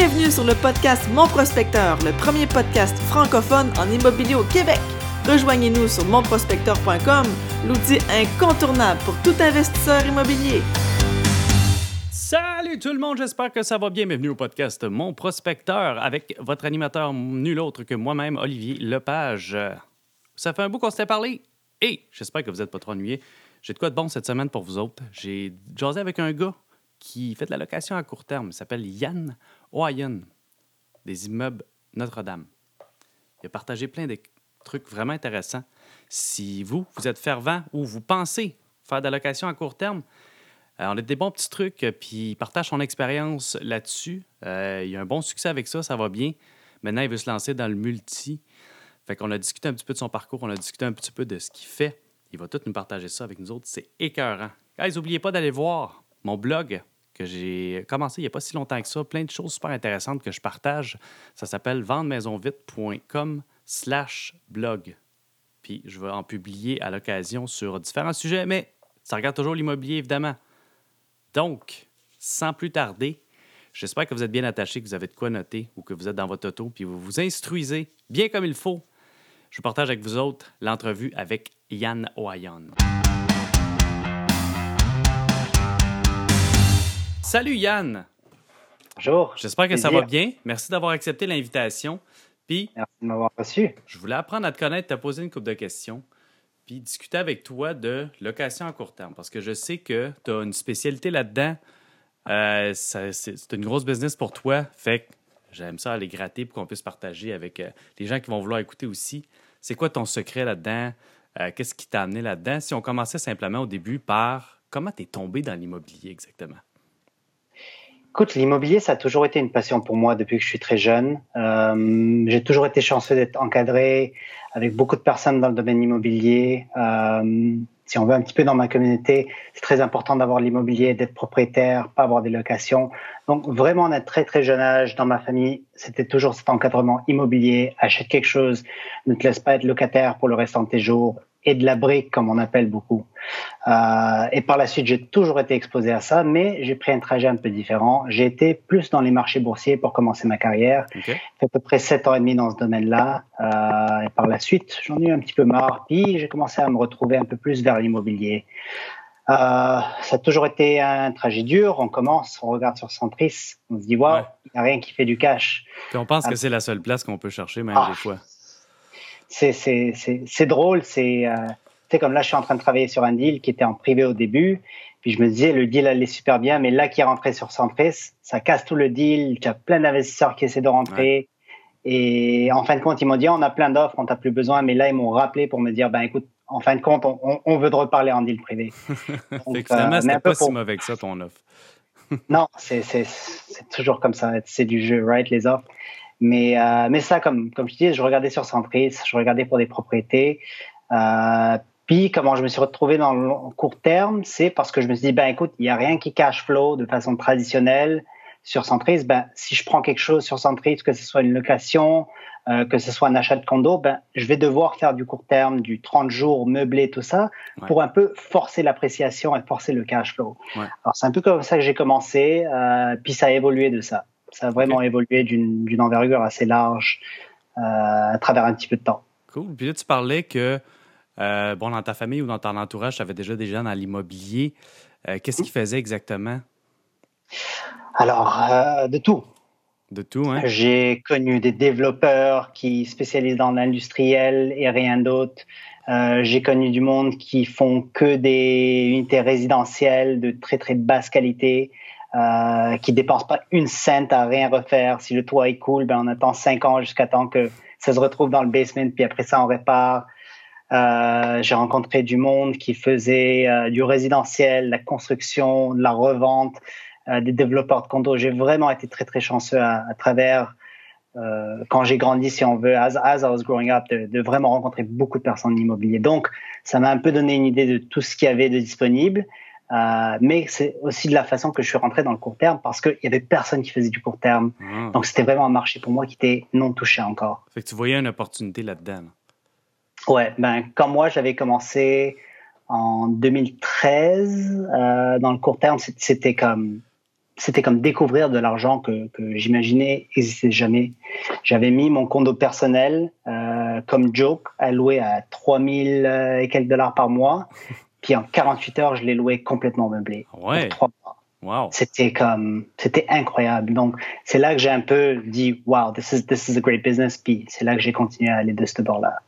Bienvenue sur le podcast Mon Prospecteur, le premier podcast francophone en immobilier au Québec. Rejoignez-nous sur monprospecteur.com, l'outil incontournable pour tout investisseur immobilier. Salut tout le monde, j'espère que ça va bien. Bienvenue au podcast Mon Prospecteur avec votre animateur nul autre que moi-même, Olivier Lepage. Ça fait un bout qu'on s'était parlé et j'espère que vous n'êtes pas trop ennuyés. J'ai de quoi de bon cette semaine pour vous autres. J'ai jasé avec un gars qui fait de la location à court terme. Il s'appelle Yann Oyen, des immeubles Notre-Dame. Il a partagé plein de trucs vraiment intéressants. Si vous, vous êtes fervent ou vous pensez faire de à court terme, euh, on a des bons petits trucs, euh, puis il partage son expérience là-dessus. Euh, il a un bon succès avec ça, ça va bien. Maintenant, il veut se lancer dans le multi. Fait qu'on a discuté un petit peu de son parcours, on a discuté un petit peu de ce qu'il fait. Il va tout nous partager ça avec nous autres. C'est écœurant. Guys, n'oubliez pas d'aller voir mon blog que j'ai commencé il n'y a pas si longtemps que ça. Plein de choses super intéressantes que je partage. Ça s'appelle vendemaisonvite.com slash blog. Puis je vais en publier à l'occasion sur différents sujets, mais ça regarde toujours l'immobilier, évidemment. Donc, sans plus tarder, j'espère que vous êtes bien attachés, que vous avez de quoi noter ou que vous êtes dans votre auto, puis vous vous instruisez bien comme il faut. Je partage avec vous autres l'entrevue avec Yann Oyon. Salut Yann! Bonjour. J'espère que ça va bien. Merci d'avoir accepté l'invitation. Puis, Merci de m'avoir reçu. je voulais apprendre à te connaître, te poser une couple de questions, puis discuter avec toi de location à court terme. Parce que je sais que tu as une spécialité là-dedans. Euh, ça- c'est c'est une grosse business pour toi. Fait que j'aime ça aller gratter pour qu'on puisse partager avec euh, les gens qui vont vouloir écouter aussi. C'est quoi ton secret là-dedans? Euh, Qu'est-ce qui t'a amené là-dedans? Si on commençait simplement au début par comment tu es tombé dans l'immobilier exactement? Écoute, l'immobilier, ça a toujours été une passion pour moi depuis que je suis très jeune. Euh, j'ai toujours été chanceux d'être encadré avec beaucoup de personnes dans le domaine immobilier. Euh, si on veut un petit peu dans ma communauté, c'est très important d'avoir l'immobilier, d'être propriétaire, pas avoir des locations. Donc vraiment, à un très très jeune âge, dans ma famille, c'était toujours cet encadrement immobilier. Achète quelque chose, ne te laisse pas être locataire pour le restant de tes jours et de la brique, comme on appelle beaucoup. Euh, et par la suite, j'ai toujours été exposé à ça, mais j'ai pris un trajet un peu différent. J'ai été plus dans les marchés boursiers pour commencer ma carrière. OK? J'ai fait à peu près sept ans et demi dans ce domaine-là. Euh, et par la suite, j'en ai eu un petit peu marre. Puis j'ai commencé à me retrouver un peu plus vers l'immobilier. Euh, ça a toujours été un trajet dur. On commence, on regarde sur Centris, on se dit waouh, Ouais. il n'y a rien qui fait du cash. Puis on pense Ah. que c'est la seule place qu'on peut chercher, même Ah. des fois. C'est drôle c'est euh, comme là je suis en train de travailler sur un deal qui était en privé au début puis je me disais le deal allait super bien mais là qui est rentré sur Centris ça casse tout le deal tu as plein d'investisseurs qui essaient de rentrer et en fin de compte ils m'ont dit on a plein d'offres on t'a plus besoin mais là ils m'ont rappelé pour me dire ben écoute en fin de compte on, veut te reparler en deal privé Donc, que finalement, euh, pas si mauvais que ça, ton offre. non, c'est toujours comme ça. C'est du jeu, right, les offres. Mais euh, mais ça, comme comme je dis, je regardais sur Centris, je regardais pour des propriétés. Euh, puis comment je me suis retrouvé dans le court terme, c'est parce que je me suis dit ben écoute, il y a rien qui cash flow de façon traditionnelle sur Centris. Ben si je prends quelque chose sur Centris, que ce soit une location, euh, que ce soit un achat de condo, ben je vais devoir faire du court terme, du 30 jours meublé, tout ça, Ouais. pour un peu forcer l'appréciation et forcer le cash flow. Ouais. Alors c'est un peu comme ça que j'ai commencé, euh, puis ça a évolué de ça. Ça a vraiment évolué d'une envergure assez large euh, à travers un petit peu de temps. Cool. Puis là, tu parlais que, euh, bon, dans ta famille ou dans ton entourage, tu avais déjà des gens dans l'immobilier. Euh, Qu'est-ce qu'ils faisaient exactement? Alors de tout. De tout, hein? J'ai connu des développeurs qui spécialisent dans l'industriel et rien d'autre. Euh, j'ai connu du monde qui font que des unités résidentielles de très très basse qualité, euh, qui dépensent pas une cent à rien refaire. Si le toit est cool, ben on attend cinq ans jusqu'à temps que ça se retrouve dans le basement, puis après ça on répare. Euh, j'ai rencontré du monde qui faisait euh, du résidentiel, la construction, la revente, euh, des développeurs de condos. J'ai vraiment été très très chanceux à, travers quand j'ai grandi, si on veut, as, as I was growing up, de, de vraiment rencontrer beaucoup de personnes de l'immobilier. Donc, ça m'a un peu donné une idée de tout ce qu'il y avait de disponible. Euh, mais c'est aussi de la façon que je suis rentré dans le court terme parce qu'il y avait personne qui faisait du court terme. Ah. Donc, c'était vraiment un marché pour moi qui était non touché encore. Fait que tu voyais une opportunité là-dedans. là. Ouais, ben comme moi, j'avais commencé en 2013 euh, dans le court terme, c'était comme c'était comme découvrir de l'argent que, que j'imaginais n'existait jamais. J'avais mis mon condo personnel euh, comme joke louer à 3000 euh, et quelques dollars par mois. Puis en 48 heures, je l'ai loué complètement meublé. Ouais? Pour trois mois. Wow. C'était comme, c'était incroyable. Donc, c'est là que j'ai un peu dit, wow, this is, this is a great business. Puis c'est là que j'ai continué à aller de ce bord-là.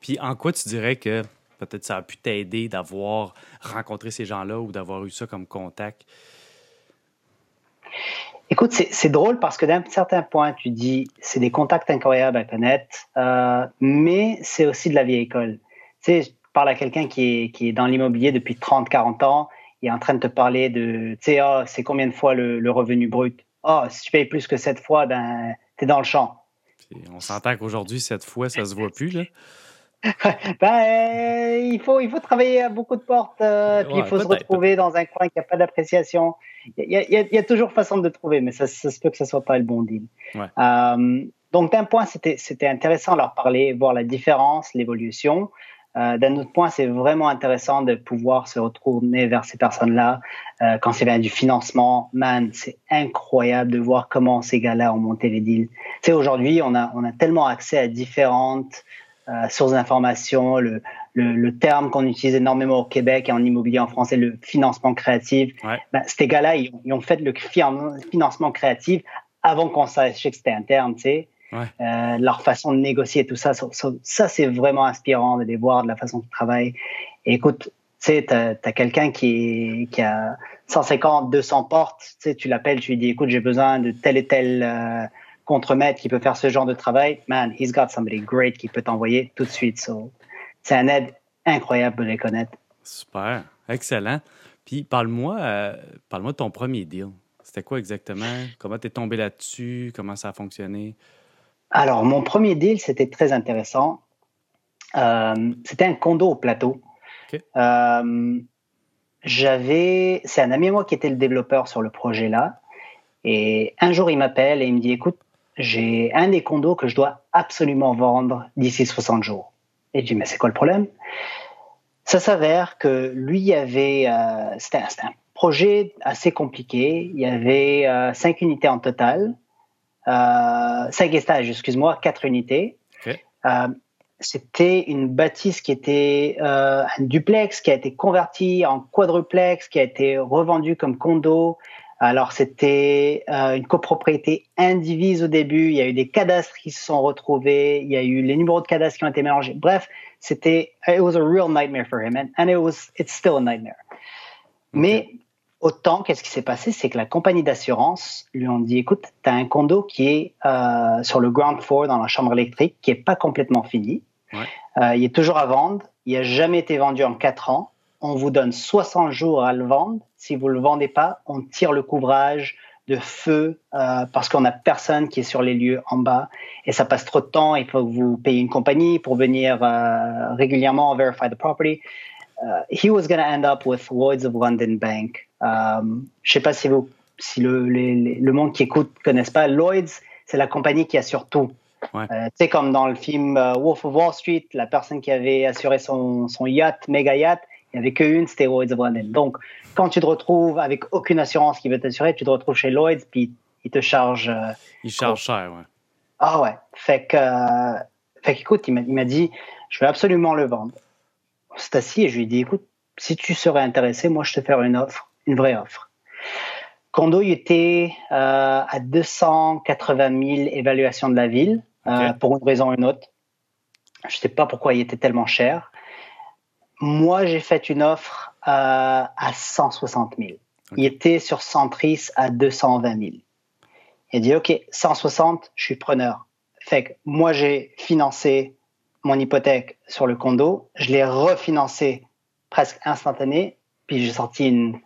Puis en quoi tu dirais que peut-être ça a pu t'aider d'avoir rencontré ces gens-là ou d'avoir eu ça comme contact? Écoute, c'est drôle parce que d'un certain point, tu dis, c'est des contacts incroyables à connaître, euh, mais c'est aussi de la vieille école. Tu sais, je parle à quelqu'un qui est, qui est dans l'immobilier depuis 30, 40 ans, il est en train de te parler de, tu sais, oh, c'est combien de fois le, le, revenu brut? Oh, si tu payes plus que cette fois, ben, t'es dans le champ. Puis on s'entend qu'aujourd'hui, cette fois, ça se voit plus, là. ben, euh, il, faut, il faut travailler à beaucoup de portes, euh, puis Ouais, il faut se retrouver dans un coin qui n'a pas d'appréciation. Il y, a- y y toujours façon de trouver, mais ça, ça se peut que ce soit pas le bon deal. Ouais. Euh, donc, d'un point, c'était c'était intéressant de leur parler, voir la différence, l'évolution. Euh, d'un autre point, c'est vraiment intéressant de pouvoir se retourner vers ces personnes-là. Euh, quand c'est bien du financement, man, c'est incroyable de voir comment ces gars-là ont monté les deals. Tu sais, aujourd'hui, on a, on a tellement accès à différentes euh, sources d'informations. Le, le, le terme qu'on utilise énormément au Québec et en immobilier en français, le financement créatif. Ouais. Ben, ces gars-là, ils, ont- ils ont fait le financement créatif avant qu'on sache que c'était un terme, tu sais. Ouais. Euh, leur façon de négocier tout ça, ça, ça- ça, c'est vraiment inspirant de les voir, de la façon qu'ils travaillent. Et écoute, tu sais, t'as as, quelqu'un qui, qui a 150, 200 portes, tu sais, tu l'appelles, tu lui dis, écoute, j'ai besoin de tel et tel euh, contremaître qui peut faire ce genre de travail. Man, he's got somebody great qui peut t'envoyer tout de suite. So, c'est un aide incroyable de les connaître. Super. Excellent. Puis parle-moi euh, parle-moi de ton premier deal. C'était quoi exactement? Comment t'es tombé là-dessus? Comment ça a fonctionné? Alors, mon premier deal, c'était très intéressant. Euh, c'était un condo au plateau. Euh, j'avais, c'est un ami à moi qui était le développeur sur le projet là. Et un jour, il m'appelle et il me dit, écoute, j'ai un des condos que je dois absolument vendre d'ici 60 jours. Et je dis, mais c'est quoi le problème? Ça s'avère que lui avait, euh, c'était un, un projet assez compliqué. Il y avait cinq unités en total, euh, cinq étages, excuse-moi, quatre unités. Euh, c'était une bâtisse qui était euh, un duplex qui a été converti en quadruplex, qui a été revendu comme condo. Alors c'était euh, une copropriété indivise au début. Il y a eu des cadastres qui se sont retrouvés. Il y a eu les numéros de cadastres qui ont été mélangés. Bref, c'était it was a real nightmare for him, and, and it was it's still a nightmare. Mais autant, qu'est-ce qui s'est passé, c'est que la compagnie d'assurance lui ont dit, écoute, tu as un condo qui est euh, sur le ground floor dans la chambre électrique, qui est pas complètement fini. Ouais. Euh, il est toujours à vendre. Il n'a jamais été vendu en quatre ans. On vous donne 60 jours à le vendre. Si vous le vendez pas, on tire le couvrage de feu euh, parce qu'on a personne qui est sur les lieux en bas et ça passe trop de temps. Il faut que vous payiez une compagnie pour venir régulièrement verify the property. Uh, he was going to end up with Lloyd's of London Bank. Um, je sais pas si, vous, si le, les- les- le monde qui écoute ne connaisse pas. Lloyd's, c'est la compagnie qui assure tout. Ouais. Euh, sais, comme dans le film euh, Wolf of Wall Street, la personne qui avait assuré son, son yacht, méga yacht, il n'y avait qu'une, c'était Lloyd's of London. Donc, quand tu te retrouves avec aucune assurance qui veut t'assurer, tu te retrouves chez Lloyd's, puis ils te chargent euh, Il charge cher, ouais. ah ouais. Fait que, euh, fait qu'écoute, il m'a, il m'a dit, je vais absolument le vendre. S'est assis et je lui ai dit, écoute, si tu serais intéressé, moi, je te ferai une offre, une vraie offre. Condo, il était euh, à 280 000 évaluations de la ville, euh, pour une raison ou une autre. Je sais pas pourquoi il était tellement cher. Moi, j'ai fait une offre euh, à 160 000. Il était sur Centris à 220 000. Il a dit, OK, 160, je suis preneur. Fait que moi, j'ai financé mon hypothèque sur le condo. Je l'ai refinancé presque instantané. Puis j'ai sorti une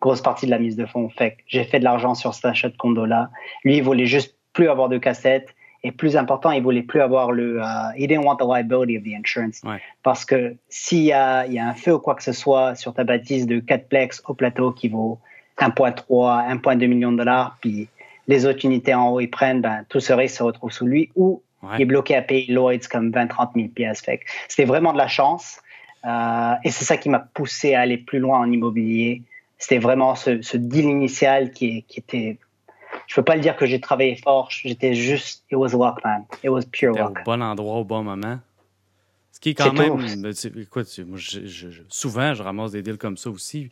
grosse partie de la mise de fonds. Fait j'ai fait de l'argent sur cet achat de condo-là. Lui, il voulait juste plus avoir de cassette. Et plus important, il voulait plus avoir le. uh, he didn't want the liability of the insurance. Ouais. Parce que s'il y a, il y a un feu ou quoi que ce soit sur ta bâtisse de 4 plex au plateau qui vaut 1,3, 1,2 million de dollars, puis les autres unités en haut, ils prennent, ben, tout ce risque se retrouve sous lui ou Ouais. il est bloqué à payer Lloyd's comme 20, 30 000 pièces. C'était vraiment de la chance. Euh, et c'est ça qui m'a poussé à aller plus loin en immobilier. c'était vraiment ce, ce, deal initial qui, qui était. Je peux pas le dire que j'ai travaillé fort. J'étais juste. It was luck, man. It was pure luck. Au bon endroit au bon moment. Ce qui est quand même. Écoute, moi, souvent, je ramasse des deals comme ça aussi.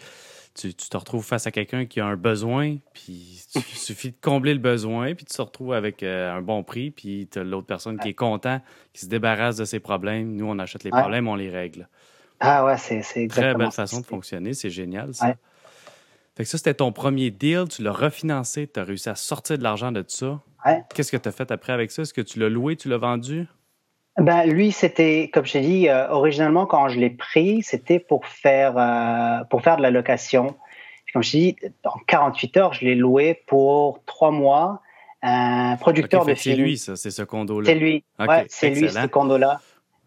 Tu, tu te retrouves face à quelqu'un qui a un besoin, puis il suffit de combler le besoin, puis tu te retrouves avec euh, un bon prix, puis tu as l'autre personne qui est content, qui se débarrasse de ses problèmes. Nous, on achète les problèmes, on les règle. Ah ouais, c'est exactement Très belle façon de fonctionner, c'est génial ça. Fait que ça, c'était ton premier deal, tu l'as refinancé, tu as réussi à sortir de l'argent de ça. Qu'est-ce que tu as fait après avec ça? Est-ce que tu l'as loué, tu l'as vendu? Ben, lui, c'était, comme je t'ai dit, euh, originalement, quand je l'ai pris, c'était pour faire, euh, pour faire de la location. comme je t'ai dit, en 48 heures, je l'ai loué pour trois mois. Un producteur de films. C'est lui, ça, c'est ce condo-là. C'est lui. ouais, c'est lui, ce condo-là.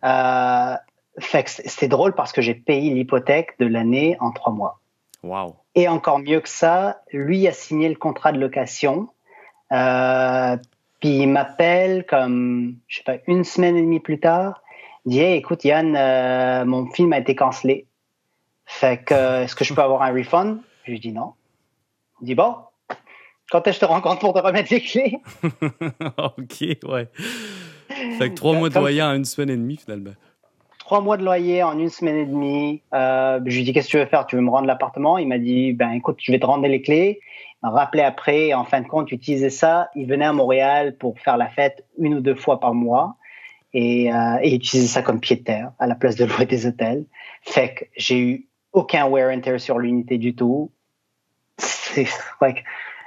Euh, c'était drôle parce que j'ai payé l'hypothèque de l'année en trois mois. Wow. Et encore mieux que ça, lui a signé le contrat de location. Euh, puis il m'appelle comme, je sais pas, une semaine et demie plus tard. Il dit, écoute Yann, euh, mon film a été cancellé. Fait que, est-ce que je peux avoir un refund? Je lui dis non. Il dit, bon, quand est-ce que je te rencontre pour te remettre les clés? OK, ouais. Fait que trois mois de loyer en une semaine et demie, finalement. Trois mois de loyer en une semaine et demie. Euh, je lui dis, qu'est-ce que tu veux faire? Tu veux me rendre l'appartement? Il m'a dit, ben, écoute, je vais te rendre les clés rappelé après, en fin de compte, utilisait ça. Il venait à Montréal pour faire la fête une ou deux fois par mois et, euh, et utilisait ça comme pied de terre à la place de louer des hôtels. Fait que j'ai eu aucun wear and tear sur l'unité du tout. C'est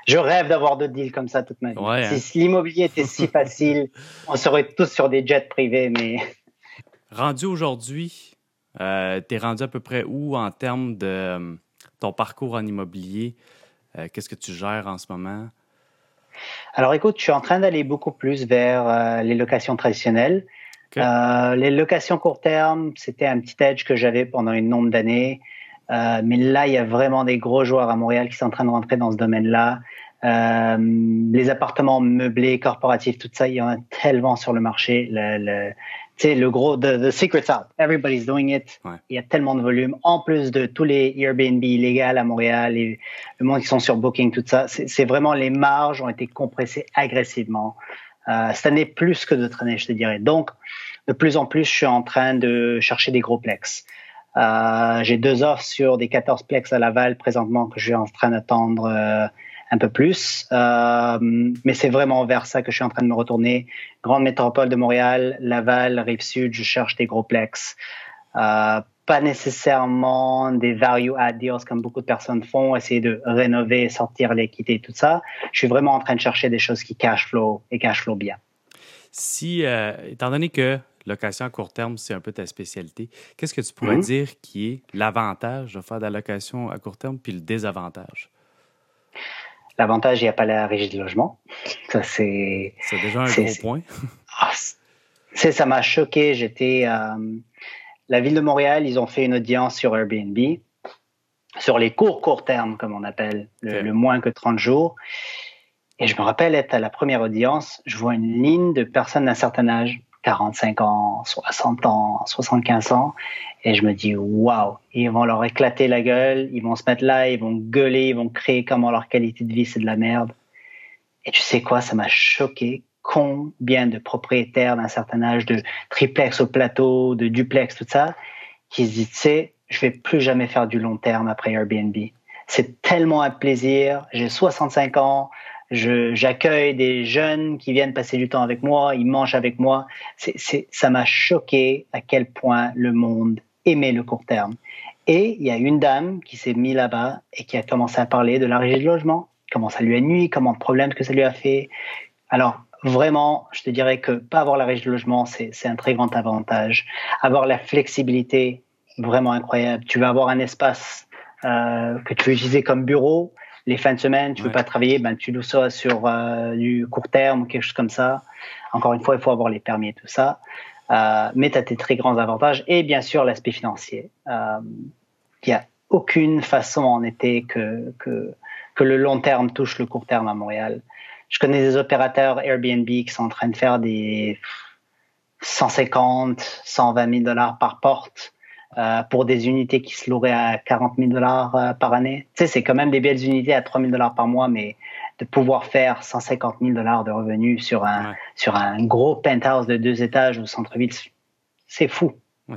je rêve d'avoir d'autres deals comme ça toute ma vie. Hein. Si l'immobilier était si facile, on serait tous sur des jets privés, mais. Rendu aujourd'hui, euh, tu es rendu à peu près où en termes de euh, ton parcours en immobilier? Euh, qu'est-ce que tu gères en ce moment? Alors écoute, je suis en train d'aller beaucoup plus vers euh, les locations traditionnelles. Euh, les locations court terme, c'était un petit edge que j'avais pendant une nombre d'années. mais là, il y a vraiment des gros joueurs à Montréal qui sont en train de rentrer dans ce domaine-là. les appartements meublés, corporatifs, tout ça, il y en a tellement sur le marché. Le, sais, le gros, the, the secret's out. Everybody's doing it. Il y a tellement de volume. En plus de tous les Airbnb illégaux à Montréal et le monde qui sont sur Booking, tout ça, c'est vraiment les marges ont été compressées agressivement. Euh, cette année, plus que d'autres années, je te dirais. Donc, de plus en plus, je suis en train de chercher des gros plex. Euh, J'ai deux offres sur des 14 plex à Laval présentement que je suis en train d'attendre. Euh, un peu plus. Euh, mais c'est vraiment vers ça que je suis en train de me retourner. Grande métropole de Montréal, Laval, Rive-Sud, je cherche des gros plex. Euh, pas nécessairement des value add deals comme beaucoup de personnes font, essayer de rénover, sortir l'équité, tout ça. Je suis vraiment en train de chercher des choses qui cash flow et cash flow bien. Si, euh, étant donné que location à court terme, c'est un peu ta spécialité, qu'est-ce que tu pourrais mm-hmm. dire qui est l'avantage de faire de la location à court terme puis le désavantage? L'avantage, il n'y a pas la régie de logement. Ça, c'est. C'est déjà un gros point. Ah, c'est, ça m'a choqué. J'étais. Euh, la ville de Montréal, ils ont fait une audience sur Airbnb, sur les courts, court termes, comme on appelle, le, moins que 30 jours. Et je me rappelle être à la première audience, je vois une ligne de personnes d'un certain âge 45 ans, 60 ans, 75 ans. Et je me dis, waouh, ils vont leur éclater la gueule, ils vont se mettre là, ils vont gueuler, ils vont créer comment leur qualité de vie, c'est de la merde. Et tu sais quoi, ça m'a choqué combien de propriétaires d'un certain âge, de triplex au plateau, de duplex, tout ça, qui se disent, tu sais, je vais plus jamais faire du long terme après Airbnb. C'est tellement un plaisir. J'ai 65 ans j'accueille des jeunes qui viennent passer du temps avec moi, ils mangent avec moi. C'est, ça m'a choqué à quel point le monde aimait le court terme. Et il y a une dame qui s'est mise là-bas et qui a commencé à parler de la régie de logement, comment ça lui a nuit, comment de problèmes que ça lui a fait. Alors, vraiment, je te dirais que pas avoir la régie de logement, c'est, c'est un très grand avantage. Avoir la flexibilité, vraiment incroyable. Tu vas avoir un espace euh, que tu veux utiliser comme bureau, les fins de semaine, tu ne veux pas travailler, ben, tu loues ça sur euh, du court terme ou quelque chose comme ça. Encore une fois, il faut avoir les permis et tout ça. Euh, mais tu as tes très grands avantages et bien sûr l'aspect financier. Euh, il n'y a aucune façon en été que, que, que le long terme touche le court terme à Montréal. Je connais des opérateurs Airbnb qui sont en train de faire des 150, 120 000 dollars par porte euh, pour des unités qui se loueraient à 40 000 dollars euh, par année. Tu sais, c'est quand même des belles unités à 3 000 dollars par mois, mais de pouvoir faire 150 000 dollars de revenus sur un, sur un gros penthouse de deux étages au centre-ville, c'est fou.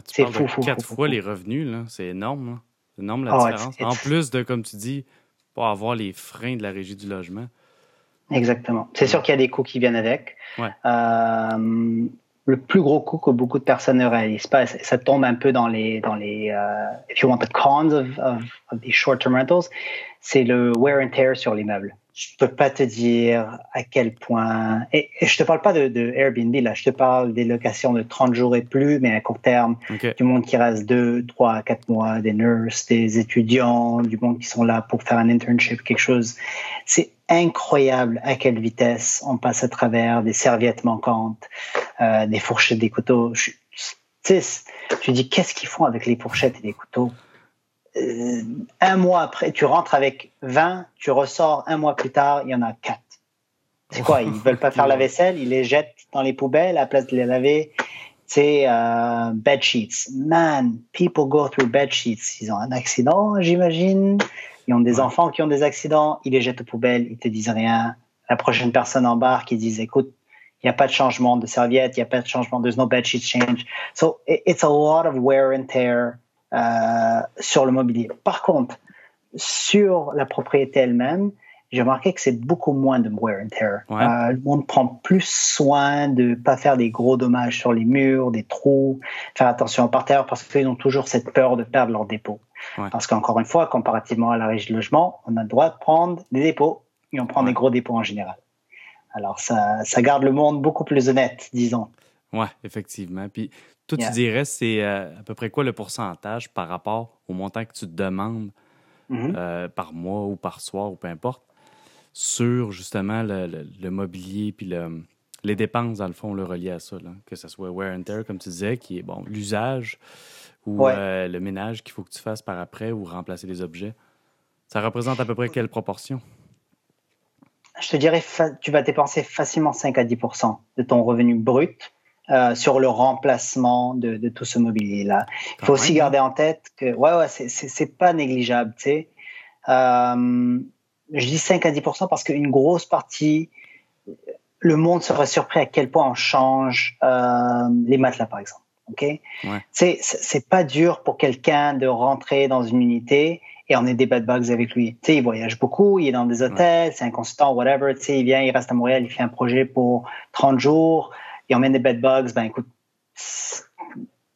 c'est fou, fou, Quatre fois les revenus, c'est énorme. C'est énorme la ah différence. En plus de, comme tu dis, pour avoir les freins de la régie du logement. Exactement. C'est sûr qu'il y a des coûts qui viennent avec. Euh, le plus gros coût que beaucoup de personnes ne réalisent pas, ça tombe un peu dans les, dans les, uh, if you want the cons of, of, of these short-term rentals, c'est le wear and tear sur l'immeuble je peux pas te dire à quel point. Et, je te parle pas de, de, Airbnb là, je te parle des locations de 30 jours et plus, mais à court terme, du monde qui reste 2, 3, 4 mois, des nurses, des étudiants, du monde qui sont là pour faire un internship, quelque chose. C'est incroyable à quelle vitesse on passe à travers des serviettes manquantes, euh, des fourchettes, des couteaux. Je, tu dis qu'est-ce qu'ils font avec les fourchettes et les couteaux? Euh, un mois après, tu rentres avec 20, tu ressors un mois plus tard, il y en a 4. C'est quoi Ils veulent pas faire la vaisselle, ils les jettent dans les poubelles à la place de les laver. C'est euh, bed sheets. Man, people go through bed sheets. Ils ont un accident, j'imagine. Ils ont des enfants qui ont des accidents. Ils les jettent aux poubelles. Ils te disent rien. La prochaine personne embarque. Ils disent, écoute, il n'y a pas de changement de serviette. Il n'y a pas de changement. There's no bed sheet change. So it's a lot of wear and tear sur le mobilier. Par contre, sur la propriété elle-même, j'ai remarqué que c'est beaucoup moins de wear and tear. Euh, le monde prend plus soin de pas faire des gros dommages sur les murs, des trous, faire attention par terre parce qu'ils ont toujours cette peur de perdre leur dépôt. Parce qu'encore une fois, comparativement à la régie de logement, on a le droit de prendre des dépôts et on prend des gros dépôts en général. Alors ça, ça garde le monde beaucoup plus honnête, disons. Oui, effectivement. Puis toi, tu dirais, c'est euh, à peu près quoi le pourcentage par rapport au montant que tu te demandes mm-hmm. euh, par mois ou par soir ou peu importe sur justement le, mobilier puis le, les dépenses, dans le fond, le relié à ça, que ce soit wear and tear, comme tu disais, qui est bon, l'usage ou euh, le ménage qu'il faut que tu fasses par après ou remplacer les objets. Ça représente à peu près quelle proportion? Je te dirais, tu vas dépenser facilement 5 à 10% de ton revenu brut euh, sur le remplacement de, de tout ce mobilier-là. Il faut aussi garder en tête que, ouais, ouais, c'est pas négligeable, tu sais. Euh, je dis 5 à 10% parce qu'une grosse partie, le monde serait surpris à quel point on change euh, les matelas, par exemple. Ok, ouais. c'est pas dur pour quelqu'un de rentrer dans une unité et on est des bad bugs avec lui. Tu sais, il voyage beaucoup, il est dans des hôtels, c'est un consultant, whatever. Tu sais, il vient, il reste à Montréal, il fait un projet pour 30 jours on emmène des bed bugs, ben écoute,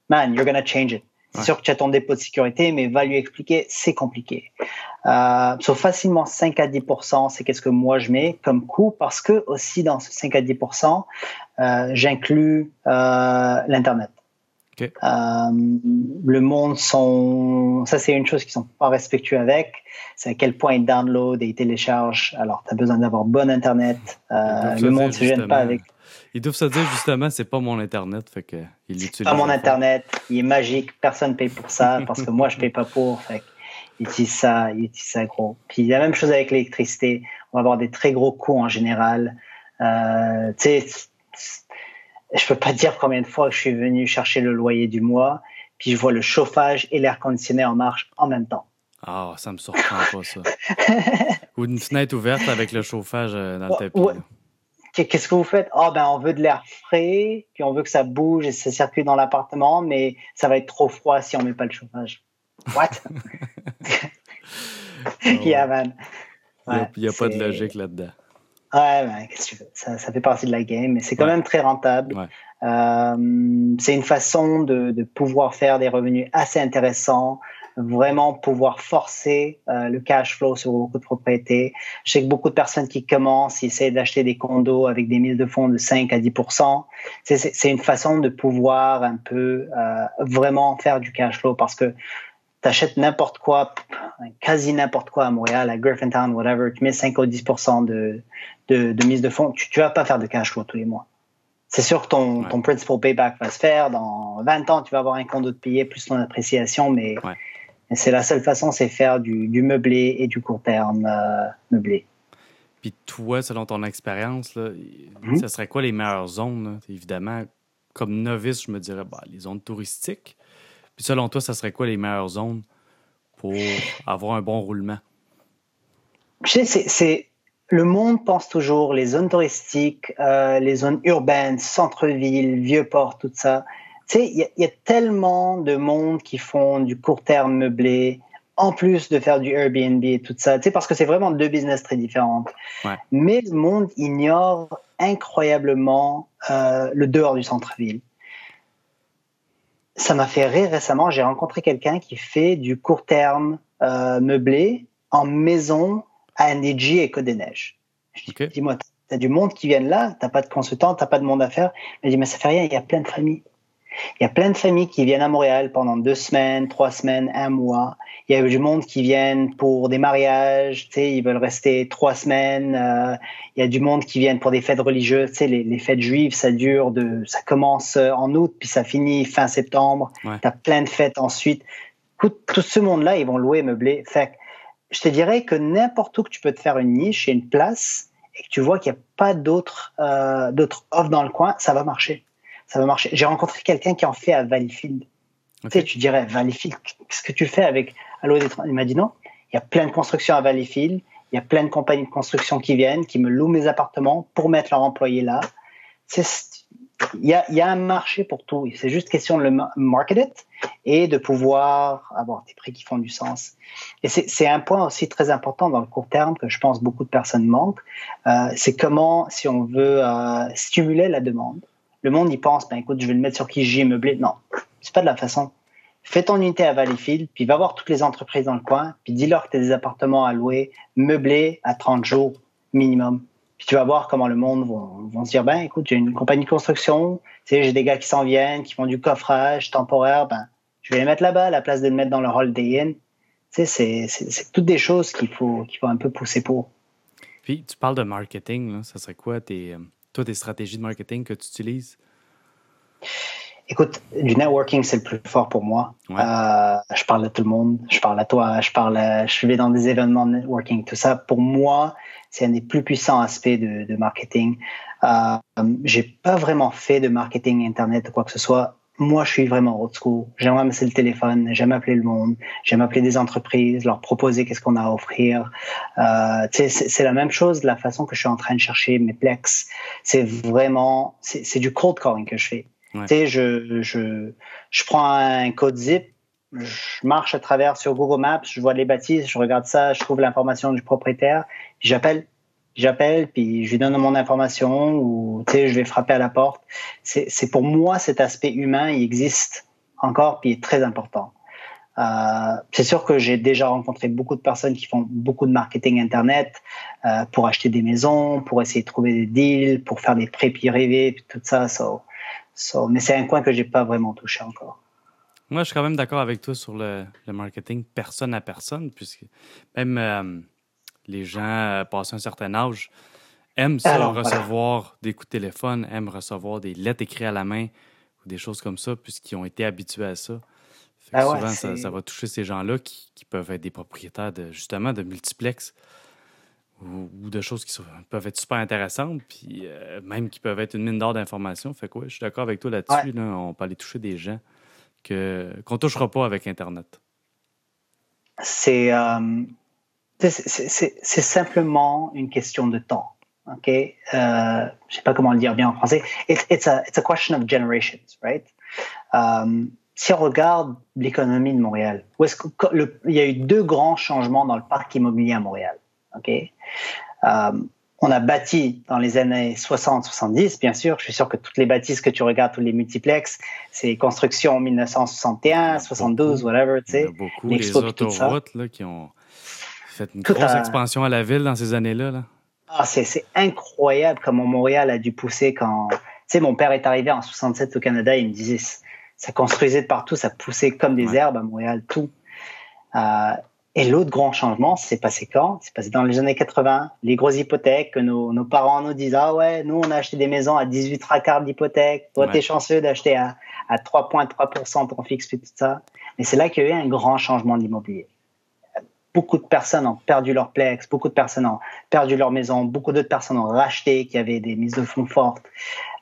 man, you're gonna change it. C'est sûr que tu as ton dépôt de sécurité, mais va lui expliquer, c'est compliqué. Euh, sauf facilement 5 à 10% c'est qu'est-ce que moi je mets comme coût parce que aussi dans ce 5 à 10% euh, j'inclus euh, l'internet. Euh, le monde sont, ça c'est une chose qui sont pas respectueux avec, c'est à quel point ils download et ils téléchargent. Alors tu as besoin d'avoir bon internet. Euh, le monde se gêne pas avec. Ils doivent se dire justement, c'est pas mon Internet, fait que il. Pas mon Internet, il est magique, personne paye pour ça, parce que moi je paye pas pour, fait ils utilisent ça, ils utilisent ça gros. Puis la même chose avec l'électricité, on va avoir des très gros coûts en général. Euh, tu sais, je peux pas dire combien de fois je suis venu chercher le loyer du mois, puis je vois le chauffage et l'air conditionné en marche en même temps. Ah, ça me surprend pas ça. Ou une fenêtre ouverte avec le chauffage euh, dans le tapis qu'est-ce que vous faites? Oh ben on veut de l'air frais, puis on veut que ça bouge et ça circule dans l'appartement, mais ça va être trop froid si on met pas le chauffage. What? Man. Il n'y a, pas de logique là-dedans. Ouais, qu'est-ce que tu veux? Ça, ça, fait partie de la game, mais c'est quand même très rentable. Euh, c'est une façon de, de, pouvoir faire des revenus assez intéressants vraiment pouvoir forcer euh, le cash flow sur beaucoup de propriétés. Je sais que beaucoup de personnes qui commencent, ils essaient d'acheter des condos avec des mises de fonds de 5 à 10 C'est une façon de pouvoir un peu euh, vraiment faire du cash flow parce que tu achètes n'importe quoi, quasi n'importe quoi à Montréal, à Griffintown, whatever, tu mets 5 ou 10% de, de, de mise de fonds, tu ne vas pas faire de cash flow tous les mois. C'est sûr que ton, ton principal payback va se faire. Dans 20 ans, tu vas avoir un condo de payer plus ton appréciation, mais c'est la seule façon, c'est faire du, du, meublé et du court terme euh, meublé. Puis toi, selon ton expérience, ce mhm. serait quoi les meilleures zones? Évidemment, comme novice, je me dirais bah, les zones touristiques. Puis selon toi, ça serait quoi les meilleures zones pour avoir un bon roulement? Je sais, c'est, le monde pense toujours les zones touristiques, euh, les zones urbaines, centre-ville, vieux port, tout ça. Tu sais, il y, a tellement de monde qui font du court terme meublé, en plus de faire du Airbnb et tout ça, tu sais, parce que c'est vraiment deux business très différentes. Mais le monde ignore incroyablement euh, le dehors du centre-ville. Ça m'a fait rire récemment. J'ai rencontré quelqu'un qui fait du court terme euh, meublé en maison à NDG et Côte des Neiges. Dis-moi, tu as du monde qui vient là, t'as pas de consultant, t'as pas de monde à faire. Il dit, mais ça fait rien, il y a plein de familles. Il y a plein de familles qui viennent à Montréal pendant deux semaines, trois semaines, un mois. Il y a du monde qui viennent pour des mariages, tu sais, ils veulent rester trois semaines. Euh, il y a du monde qui viennent pour des fêtes religieuses, tu sais, les, les, fêtes juives, ça dure de, ça commence en août puis ça finit fin septembre. Tu as plein de fêtes ensuite. Tout, ce monde-là, ils vont louer, meubler. Fait je te dirais que n'importe où que tu peux te faire une niche et une place et que tu vois qu'il n'y a pas d'autres euh, d'autres offres dans le coin, ça va marcher ça va marcher. J'ai rencontré quelqu'un qui en fait à Valleyfield. Tu sais, tu dirais, Valleyfield, qu'est-ce que tu fais avec des Il m'a dit non, il y a plein de constructions à Valleyfield, il y a plein de compagnies de construction qui viennent, qui me louent mes appartements pour mettre leurs employés là. Il y, a, un marché pour tout. C'est juste question de le market et de pouvoir avoir des prix qui font du sens. Et c'est un point aussi très important dans le court terme que je pense beaucoup de personnes manquent. Euh, c'est comment, si on veut euh, stimuler la demande, le monde y pense, ben écoute, je vais le mettre sur Kijiji meublé. Non, c'est pas de la façon. Fais ton unité à Valleyfield, puis va voir toutes les entreprises dans le coin, puis dis-leur que tu as des appartements à louer, meublés à 30 jours minimum. Puis tu vas voir comment le monde va, se dire, ben écoute, j'ai une compagnie de construction, tu sais, j'ai des gars qui s'en viennent, qui font du coffrage temporaire, ben je vais les mettre là-bas à la place de le mettre dans le Holiday Inn. Tu sais, c'est toutes des choses qu'il faut, qu'il faut un peu pousser pour. Puis tu parles de marketing, là. ça serait quoi tes, toi, des stratégies de marketing que tu utilises? Écoute, du networking, c'est le plus fort pour moi. Euh, je parle à tout le monde, je parle à toi, je parle, je vais dans des événements de networking, tout ça. Pour moi, c'est un des plus puissants aspects de, marketing. Euh, j'ai pas vraiment fait de marketing internet ou quoi que ce soit moi, je suis vraiment old school. J'aime ramasser le téléphone, j'aime appeler le monde, j'aime appeler des entreprises, leur proposer qu'est-ce qu'on a à offrir. Euh, c'est la même chose de la façon que je suis en train de chercher mes plex. C'est vraiment, c'est du cold calling que je fais. Tu sais, je, je, je prends un code zip, je marche à travers sur Google Maps, je vois les bâtisses, je regarde ça, je trouve l'information du propriétaire, j'appelle j'appelle puis je lui donne mon information ou tu sais je vais frapper à la porte. C'est pour moi cet aspect humain il existe encore puis il est très important. Euh, c'est sûr que j'ai déjà rencontré beaucoup de personnes qui font beaucoup de marketing internet euh, pour acheter des maisons pour essayer de trouver des deals pour faire des prêts privés tout ça so, so, mais c'est un coin que j'ai pas vraiment touché encore moi je suis quand même d'accord avec toi sur le, le, marketing personne à personne puisque même euh, les gens euh, passés un certain âge aiment ça, recevoir des coups de téléphone, aiment recevoir des lettres écrites à la main ou des choses comme ça, puisqu'ils ont été habitués à ça. Ah souvent, ça, va toucher ces gens-là qui, peuvent être des propriétaires de, justement de multiplex ou, de choses qui peuvent être super intéressantes, puis euh, même qui peuvent être une mine d'or d'informations. Fait que je suis d'accord avec toi là-dessus. on peut aller toucher des gens que, qu'on ne touchera pas avec Internet. C'est. Euh, c'est simplement une question de temps. Ok, euh, je sais pas comment le dire bien en français. It's, it's, a, it's a question of generations, right? Um, si on regarde l'économie de Montréal, où est-ce le, il y a eu deux grands changements dans le parc immobilier à Montréal. Ok, on a bâti dans les années 60-70, bien sûr. Je suis sûr que toutes les bâtisses que tu regardes, tous les multiplex, c'est construction en 1961, 72, whatever, tu sais. Il y a beaucoup les autoroutes là, qui ont fait une grosse expansion à la ville dans ces années-là. Là. Ah, c'est incroyable comment Montréal a dû pousser quand. Tu sais, mon père est arrivé en 67 au Canada, il me disait ça construisait de partout, ça poussait comme des herbes à Montréal, tout. Euh, et l'autre grand changement, c'est passé quand? C'est passé dans les années 80. Les grosses hypothèques que nos, nos, parents nous disent Ah ouais, nous, on a acheté des maisons à 18 racards d'hypothèque. Toi, t'es chanceux d'acheter à, à 3,3% ton fixe et tout ça. Mais c'est là qu'il y a eu un grand changement de l'immobilier beaucoup de personnes ont perdu leur plex, beaucoup de personnes ont perdu leur maison, beaucoup d'autres personnes ont racheté, qui avaient des mises de fonds fortes.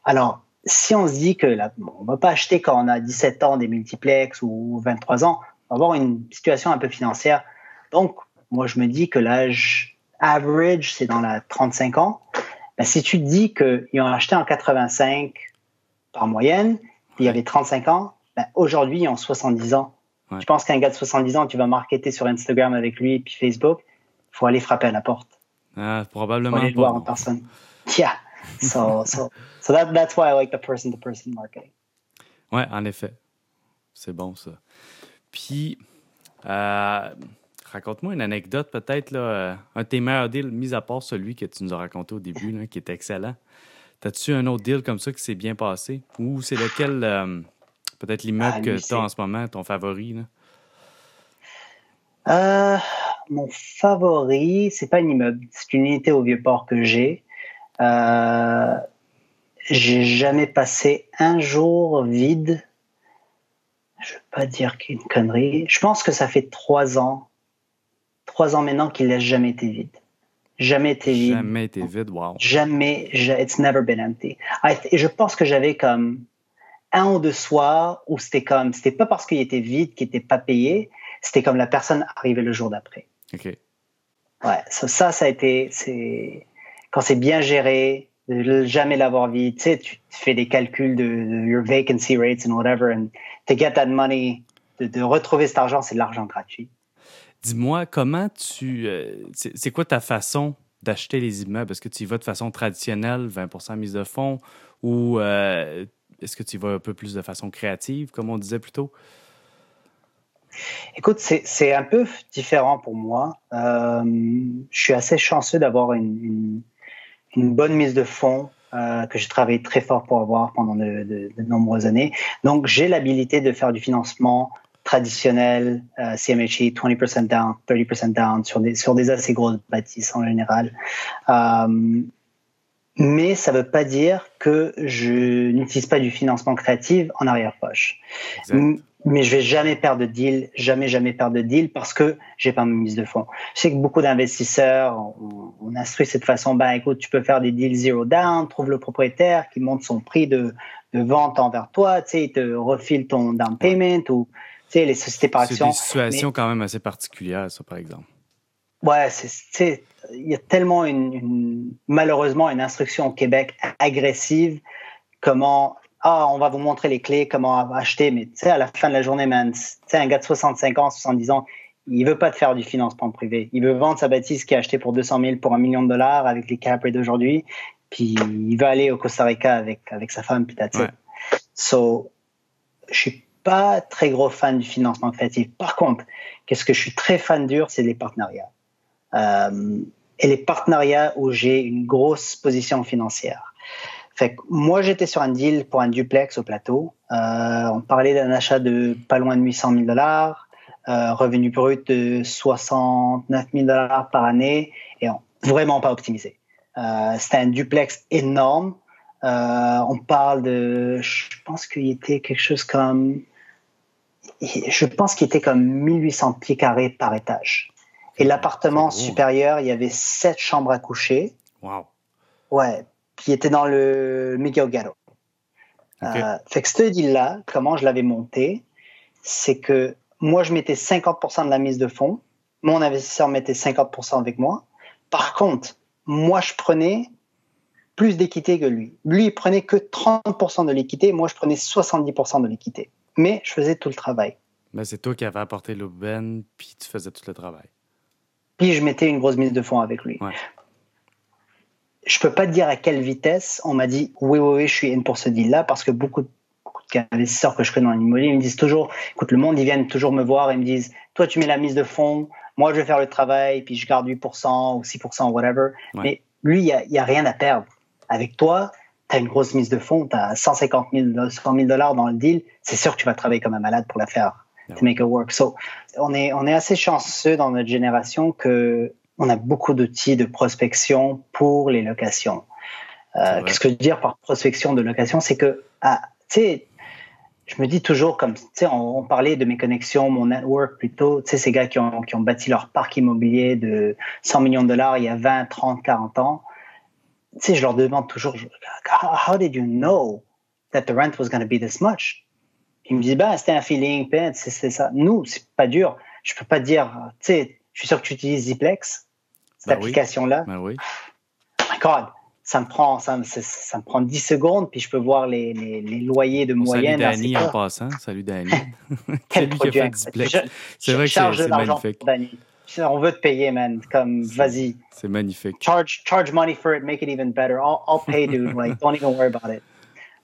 Alors, si on se dit que là, on va pas acheter quand on a 17 ans des multiplex ou 23 ans, on va avoir une situation un peu financière. Donc, moi, je me dis que l'âge average, c'est dans la 35 ans. Ben, si tu te dis qu'ils ont acheté en 85 par moyenne, il y avait 35 ans, ben, aujourd'hui, ils ont 70 ans. Je pense qu'un gars de 70 ans, tu vas marketer sur Instagram avec lui, puis Facebook, il faut aller frapper à la porte. Ah, probablement faut aller pas. voir en personne. Yeah. So, so, so that, that's why I like the person-to-person marketing. Ouais, en effet. C'est bon, ça. Puis, euh, raconte-moi une anecdote, peut-être, là, euh, un de tes meilleurs deals, mis à part celui que tu nous as raconté au début, là, qui était excellent. T'as-tu un autre deal comme ça qui s'est bien passé? Ou c'est lequel, euh, peut-être l'immeuble Ah, que tu as en ce moment, ton favori? Là? Euh, mon favori, c'est pas un immeuble, c'est une unité au Vieux-Port que j'ai. Euh, j'ai jamais passé un jour vide. Je veux pas dire qu'il y a une connerie. Je pense que ça fait trois ans, trois ans maintenant qu'il n'a jamais été vide. Jamais été vide. Jamais été vide, wow. Jamais, ja- it's never been empty. Et je pense que j'avais comme un ou deux soirs où c'était comme, c'était pas parce qu'il était vide qu'il était pas payé, c'était comme la personne arrivait le jour d'après. OK. Ouais, ça, ça, ça a été, c'est, quand c'est bien géré, de jamais l'avoir vide, tu sais, tu fais des calculs de, de your vacancy rates and whatever, and to get that money, de, de retrouver cet argent, c'est de l'argent gratuit. Dis-moi, comment tu. euh, c'est quoi ta façon d'acheter les immeubles? Est-ce que tu y vas de façon traditionnelle, 20% mise de fonds, ou euh, est-ce que tu y vas un peu plus de façon créative, comme on disait plus tôt? Écoute, c'est un peu différent pour moi. Euh, je suis assez chanceux d'avoir une, une, bonne mise de fonds que j'ai travaillé très fort pour avoir pendant de, de- de nombreuses années. Donc, j'ai l'habilité de faire du financement traditionnel, euh, CMHI, 20% down, 30% down sur des, sur des assez grosses bâtisses en général. Euh, mais ça ne veut pas dire que je n'utilise pas du financement créatif en arrière-poche. Mais je vais jamais perdre de deal, jamais, jamais perdre de deal parce que j'ai pas ma mise de fonds. Je sais que beaucoup d'investisseurs, on, on instruit cette façon, bah, écoute, tu peux faire des deals zero down, trouve le propriétaire qui monte son prix de, de vente envers toi, tu sais, il te refile ton down payment ou, sais, les sociétés par C'est action. des situations quand même assez particulières, ça, par exemple. Ouais, c'est, c'est- il y a tellement une, une- malheureusement une instruction au Québec agressive. Comment, ah, on va vous montrer les clés, comment acheter, mais tu sais, à la fin de la journée, man, tu sais, un gars de 65 ans, 70 ans, il veut pas te faire du financement privé. Il veut vendre sa bâtisse qui est achetée pour 200 000 pour un million de dollars avec les cap d'aujourd'hui. Puis il veut aller au Costa Rica avec, avec sa femme, puis it. Ouais. So, je suis pas très gros fan du financement créatif. Par contre, qu'est-ce que je suis très fan dur, c'est les partenariats. Euh, et les partenariats où j'ai une grosse position financière. Fait que moi, j'étais sur un deal pour un duplex au plateau. Euh, on parlait d'un achat de pas loin de 800 000 dollars, euh, revenu brut de 69 000 dollars par année et vraiment pas optimisé. C'était un duplex énorme. On parle de, je pense qu'il était quelque chose comme, je pense qu'il était comme 1800 pieds carrés par étage. Et l'appartement supérieur, il y avait sept chambres à coucher. Wow. Ouais, qui était dans le Miguel Garo. OK. Euh, fait que ce deal-là, comment je l'avais monté, c'est que moi, je mettais 50% de la mise de fonds, mon investisseur mettait 50% avec moi. Par contre, moi, je prenais plus d'équité que lui. Lui, il prenait que 30% de l'équité, moi, je prenais 70% de l'équité. Mais je faisais tout le travail. Mais c'est toi qui avais apporté l'aubaine, puis tu faisais tout le travail. Puis je mettais une grosse mise de fonds avec lui. Ouais. Je peux pas te dire à quelle vitesse on m'a dit oui, oui, oui, je suis in pour ce deal-là parce que beaucoup, de- beaucoup d'investisseurs que je connais dans l'immobilier ils me disent toujours, écoute, le monde, ils viennent toujours me voir et me disent, toi, tu mets la mise de fonds, moi, je vais faire le travail, puis je garde 8% ou 6%, whatever. Ouais. Mais lui, il y a, il y a rien à perdre. Avec toi, tu as une grosse mise de fonds, tu as 150 000, 100 000 dollars dans le deal, c'est sûr que tu vas travailler comme un malade pour la faire, Ouais. to make it work. So, on est, on est assez chanceux dans notre génération que on a beaucoup d'outils de prospection pour les locations. Euh. Qu'est-ce que je veux dire par prospection de location? C'est que, ah, tu sais, je me dis toujours, comme, tu sais, on, on parlait de mes connexions, mon network plutôt, tu sais, ces gars qui ont, qui ont bâti leur parc immobilier de 100 millions de dollars il y a 20, 30, 40 ans, sais, je leur demande toujours, how, did you know that the rent was going to be this much? Il me dit, ben, c'était un feeling, ben, c'est ça. Nous, c'est pas dur. Je peux pas dire, tu sais, je suis sûr que tu utilises Ziplex, cette Ben oui. application-là. Ben oui. Oh my God, ça me prend, ça, me- ça, ça me prend 10 secondes, puis je peux voir les, les, les loyers de moyenne. Danny ces en passant. Salut Danny. Quel produit C'est vrai que c'est magnifique. pour Danny. On veut te payer, man. Comme, vas-y. C'est magnifique. charge charge money for it, make it even better. I'll, I'll pay, dude. Like, don't even worry about it.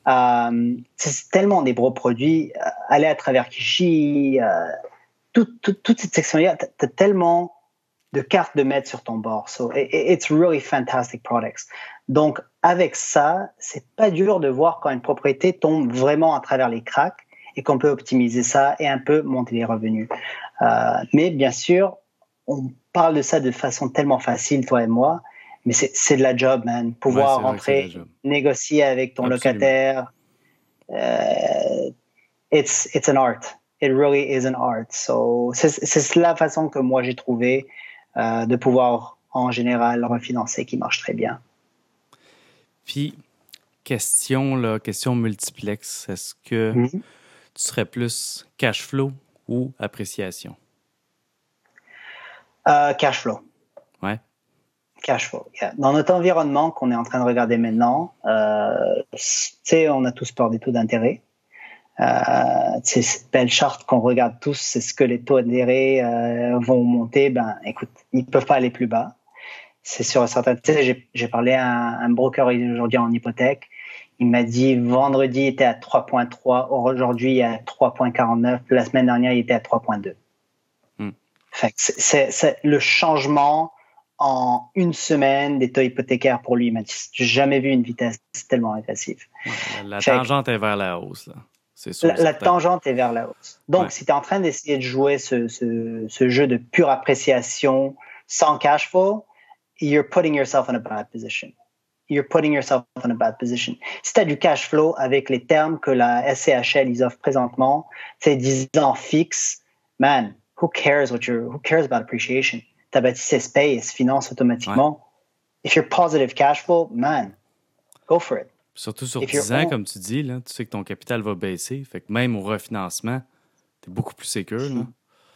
Euh, c'est tellement des gros produits. Euh, aller à travers Kishi, euh, tout- tout- toute cette section-là, t'as tellement de cartes de mettre sur ton bord. So it- it- it's really fantastic products. Donc avec ça, c'est pas dur de voir quand une propriété tombe vraiment à travers les cracks et qu'on peut optimiser ça et un peu monter les revenus. Euh, mais bien sûr, on parle de ça de façon tellement facile, toi et moi, mais c'est de la job, man. Pouvoir rentrer, négocier avec ton Absolument. locataire, euh, it's, it's an art. It really is an art. So, c'est la façon que moi j'ai trouvé euh, de pouvoir, en général, refinancer qui marche très bien. Puis, question, là, question multiplex. Est-ce que Mhm. tu serais plus cash flow ou appréciation? Euh, cash flow. Ouais. Cash flow. yeah. Dans notre environnement qu'on est en train de regarder maintenant, euh, on a tous peur des taux d'intérêt. Euh, cette belle charte qu'on regarde tous, c'est ce que les taux d'intérêt euh, vont monter. Ben, écoute, ils peuvent pas aller plus bas. C'est sûr et certain. Tu sais, j'ai- j'ai parlé à un, un broker aujourd'hui en hypothèque. Il m'a dit vendredi il était à 3.3, aujourd'hui il est à 3.49, la semaine dernière il était à 3.2. Fait c'est- le changement en une semaine des taux hypothécaires pour lui. Il m'a dit j'ai jamais vu une vitesse tellement agressive. Ouais, la que- tangente est vers la hausse, là. Sûr. La, tangente est vers la hausse. Donc, Ouais. si tu es en train d'essayer de jouer ce, ce, ce jeu de pure appréciation sans cash flow, you're putting yourself in a bad position. You're putting yourself in a bad position. Si tu as du cash flow avec les termes que la SCHL ils offrent présentement, c'est 10 ans fixe, man, who cares what you're, who cares about appreciation? Ta bâtisse paye, elle se finance automatiquement. If you're positive cash flow, man, go for it. Surtout sur If you're 10 ans, comme tu dis, là, tu sais que ton capital va baisser. Fait que même au refinancement, tu es beaucoup plus sécure. Là.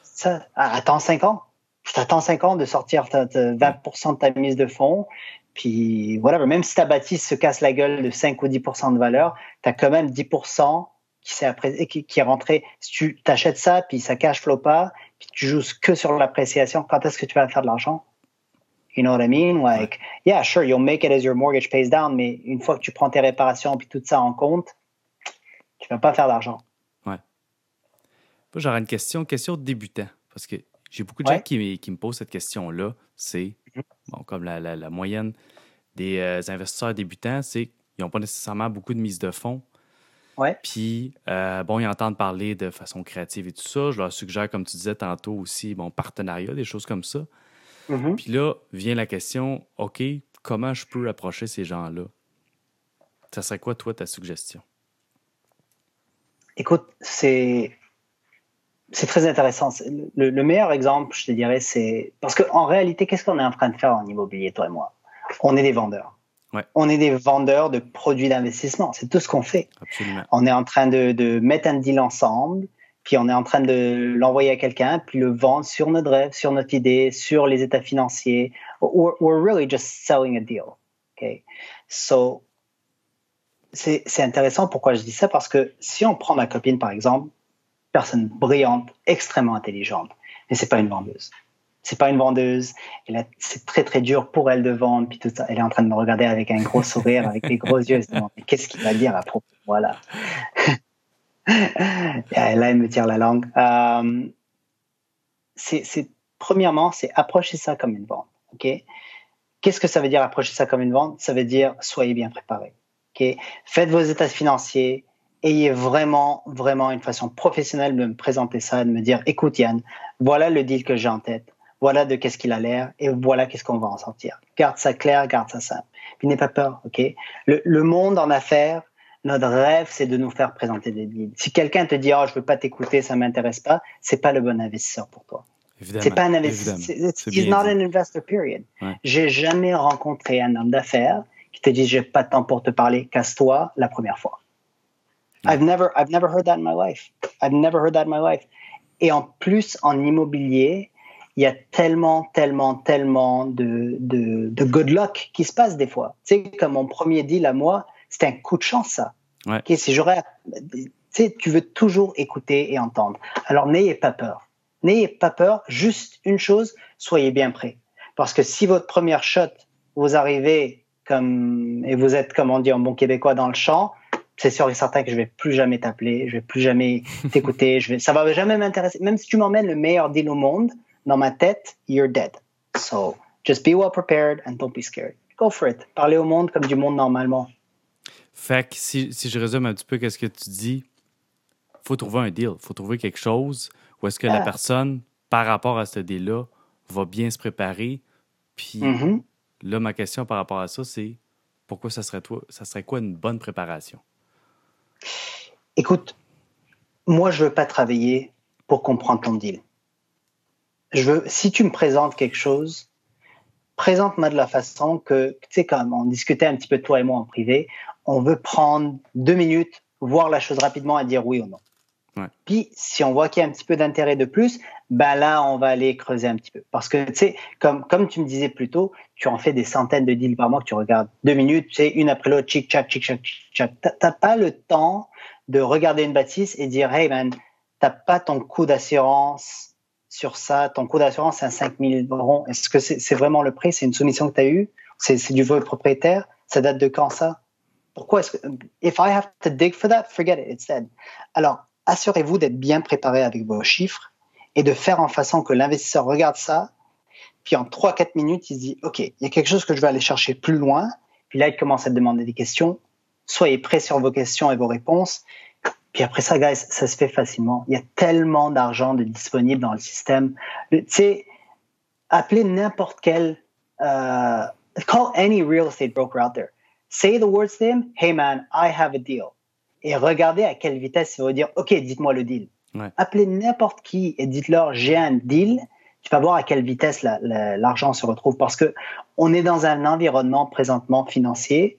Ça, attends 5 ans. Je t'attends 5 ans de sortir ta- ta 20% de ta mise de fonds. Puis, whatever. Même si ta bâtisse se casse la gueule de 5 ou 10% de valeur, tu as quand même 10% qui, est rentré. Si tu t'achètes ça, puis ça cash flow pas, puis tu joues que sur l'appréciation, quand est-ce que tu vas faire de l'argent? You know what I mean? Like, yeah, sure, you'll make it as your mortgage pays down, mais une fois que tu prends tes réparations puis tout ça en compte, tu vas pas faire d'argent. Moi, j'aurais une question, question de débutant. Parce que j'ai beaucoup de Ouais. gens qui, me- qui me posent cette question-là. C'est, bon, comme la, la- la moyenne des euh, investisseurs débutants, c'est qu'ils n'ont pas nécessairement beaucoup de mise de fonds. Ouais. Puis, euh, bon, ils entendent parler de façon créative et tout ça. Je leur suggère, comme tu disais tantôt aussi, bon, partenariat, des choses comme ça. Mhm. Puis là, vient la question, OK, comment je peux approcher ces gens-là? Ça serait quoi, toi, ta suggestion? Écoute, c'est c'est très intéressant. Le, le meilleur exemple, je te dirais, c'est parce qu'en réalité, qu'est-ce qu'on est en train de faire en immobilier, toi et moi? On est des vendeurs. Ouais. On est des vendeurs de produits d'investissement. C'est tout ce qu'on fait. Absolument. On est en train de, de mettre un deal ensemble, puis on est en train de l'envoyer à quelqu'un, puis le vendre sur notre rêve, sur notre idée, sur les états financiers. We're, we're really just selling a deal. Okay? So, c'est c'est intéressant pourquoi je dis ça, parce que si on prend ma copine, par exemple, personne brillante, extrêmement intelligente, mais c'est pas une vendeuse. C'est pas une vendeuse. C'est très très dur pour elle de vendre, puis tout ça. Elle est en train de me regarder avec un gros sourire, avec des gros yeux. Mais qu'est-ce qu'il va dire à propos Voilà. Et là, elle me tire la langue. Euh, c'est- premièrement, c'est approcher ça comme une vente. Ok? Qu'est-ce que ça veut dire approcher ça comme une vente? Ça veut dire soyez bien préparé. Ok? Faites vos états financiers. Ayez vraiment, vraiment une façon professionnelle de me présenter ça, de me dire, écoute Yann, voilà le deal que j'ai en tête, voilà de qu'est-ce qu'il a l'air et voilà qu'est-ce qu'on va en sortir. Garde ça clair, garde ça simple. Puis n'aie pas peur, ok? Le, le monde en affaires, notre rêve, c'est de nous faire présenter des deals. Si quelqu'un te dit, oh, je veux pas t'écouter, ça m'intéresse pas, c'est pas le bon investisseur pour toi. C'est pas un investisseur. He's not an investor, period. Ouais. J'ai jamais rencontré un homme d'affaires qui te dit, j'ai pas de temps pour te parler, casse-toi la première fois. I've never, I've never heard that in my life. I've never heard that in my life. Et en plus, en immobilier, il y a tellement, tellement, tellement de, de, de good luck qui se passe des fois. Tu sais, comme mon premier deal à moi, c'était un coup de chance, ça. Ouais. Si j'aurais, tu sais, tu veux toujours écouter et entendre. Alors n'ayez pas peur. N'ayez pas peur. Juste une chose, soyez bien prêts. Parce que si votre première shot, vous arrivez comme et vous êtes, comme on dit en bon québécois, dans le champ, c'est sûr et certain que je vais plus jamais t'appeler, je vais plus jamais t'écouter, je vais, ça va jamais m'intéresser. Même si tu m'emmènes le meilleur deal au monde, dans ma tête, you're dead. So just be well prepared and don't be scared. Go for it. Parlez au monde comme du monde normalement. Fait que si, si je résume un petit peu qu'est-ce que tu dis, faut trouver un deal, faut trouver quelque chose où est-ce que la Ah. personne, par rapport à ce deal-là, va bien se préparer. Puis Mhm. là, ma question par rapport à ça, c'est pourquoi ça serait toi, ça serait quoi une bonne préparation? Écoute, moi, je veux pas travailler pour comprendre ton deal. Je veux, si tu me présentes quelque chose, présente-moi de la façon que, tu sais, comme on discutait un petit peu toi et moi en privé, on veut prendre deux minutes, voir la chose rapidement et dire oui ou non. Ouais. Puis, si on voit qu'il y a un petit peu d'intérêt de plus, ben là, on va aller creuser un petit peu. Parce que, tu sais, comme, comme tu me disais plus tôt, tu en fais des centaines de deals par mois que tu regardes deux minutes, tu sais, une après l'autre, chic, chac, chic, chac, chic, chac. T'as- T'as pas le temps de regarder une bâtisse et dire, hey man, t'as pas ton coût d'assurance sur ça, ton coût d'assurance c'est un 5000 euros. Est-ce que c'est vraiment le prix? C'est une soumission que tu as eue? C'est du vol propriétaire? Ça date de quand ça? Pourquoi est-ce que, if I have to dig for that, forget it, it's dead. Alors, assurez-vous d'être bien préparé avec vos chiffres et de faire en façon que l'investisseur regarde ça, puis en 3-4 minutes, il se dit, OK, il y a quelque chose que je vais aller chercher plus loin. Puis là, il commence à te demander des questions. Soyez prêts sur vos questions et vos réponses. Puis après ça, guys, ça se fait facilement. Il y a tellement d'argent de disponible dans le système. Tu sais, appelez n'importe quel, euh, call any real estate broker out there. Say the words to him, hey man, I have a deal. Et regardez à quelle vitesse il va dire, OK, dites-moi le deal. Ouais. Appelez n'importe qui et dites-leur, j'ai un deal. Tu vas voir à quelle vitesse la- la- l'argent se retrouve parce que on est dans un environnement présentement financier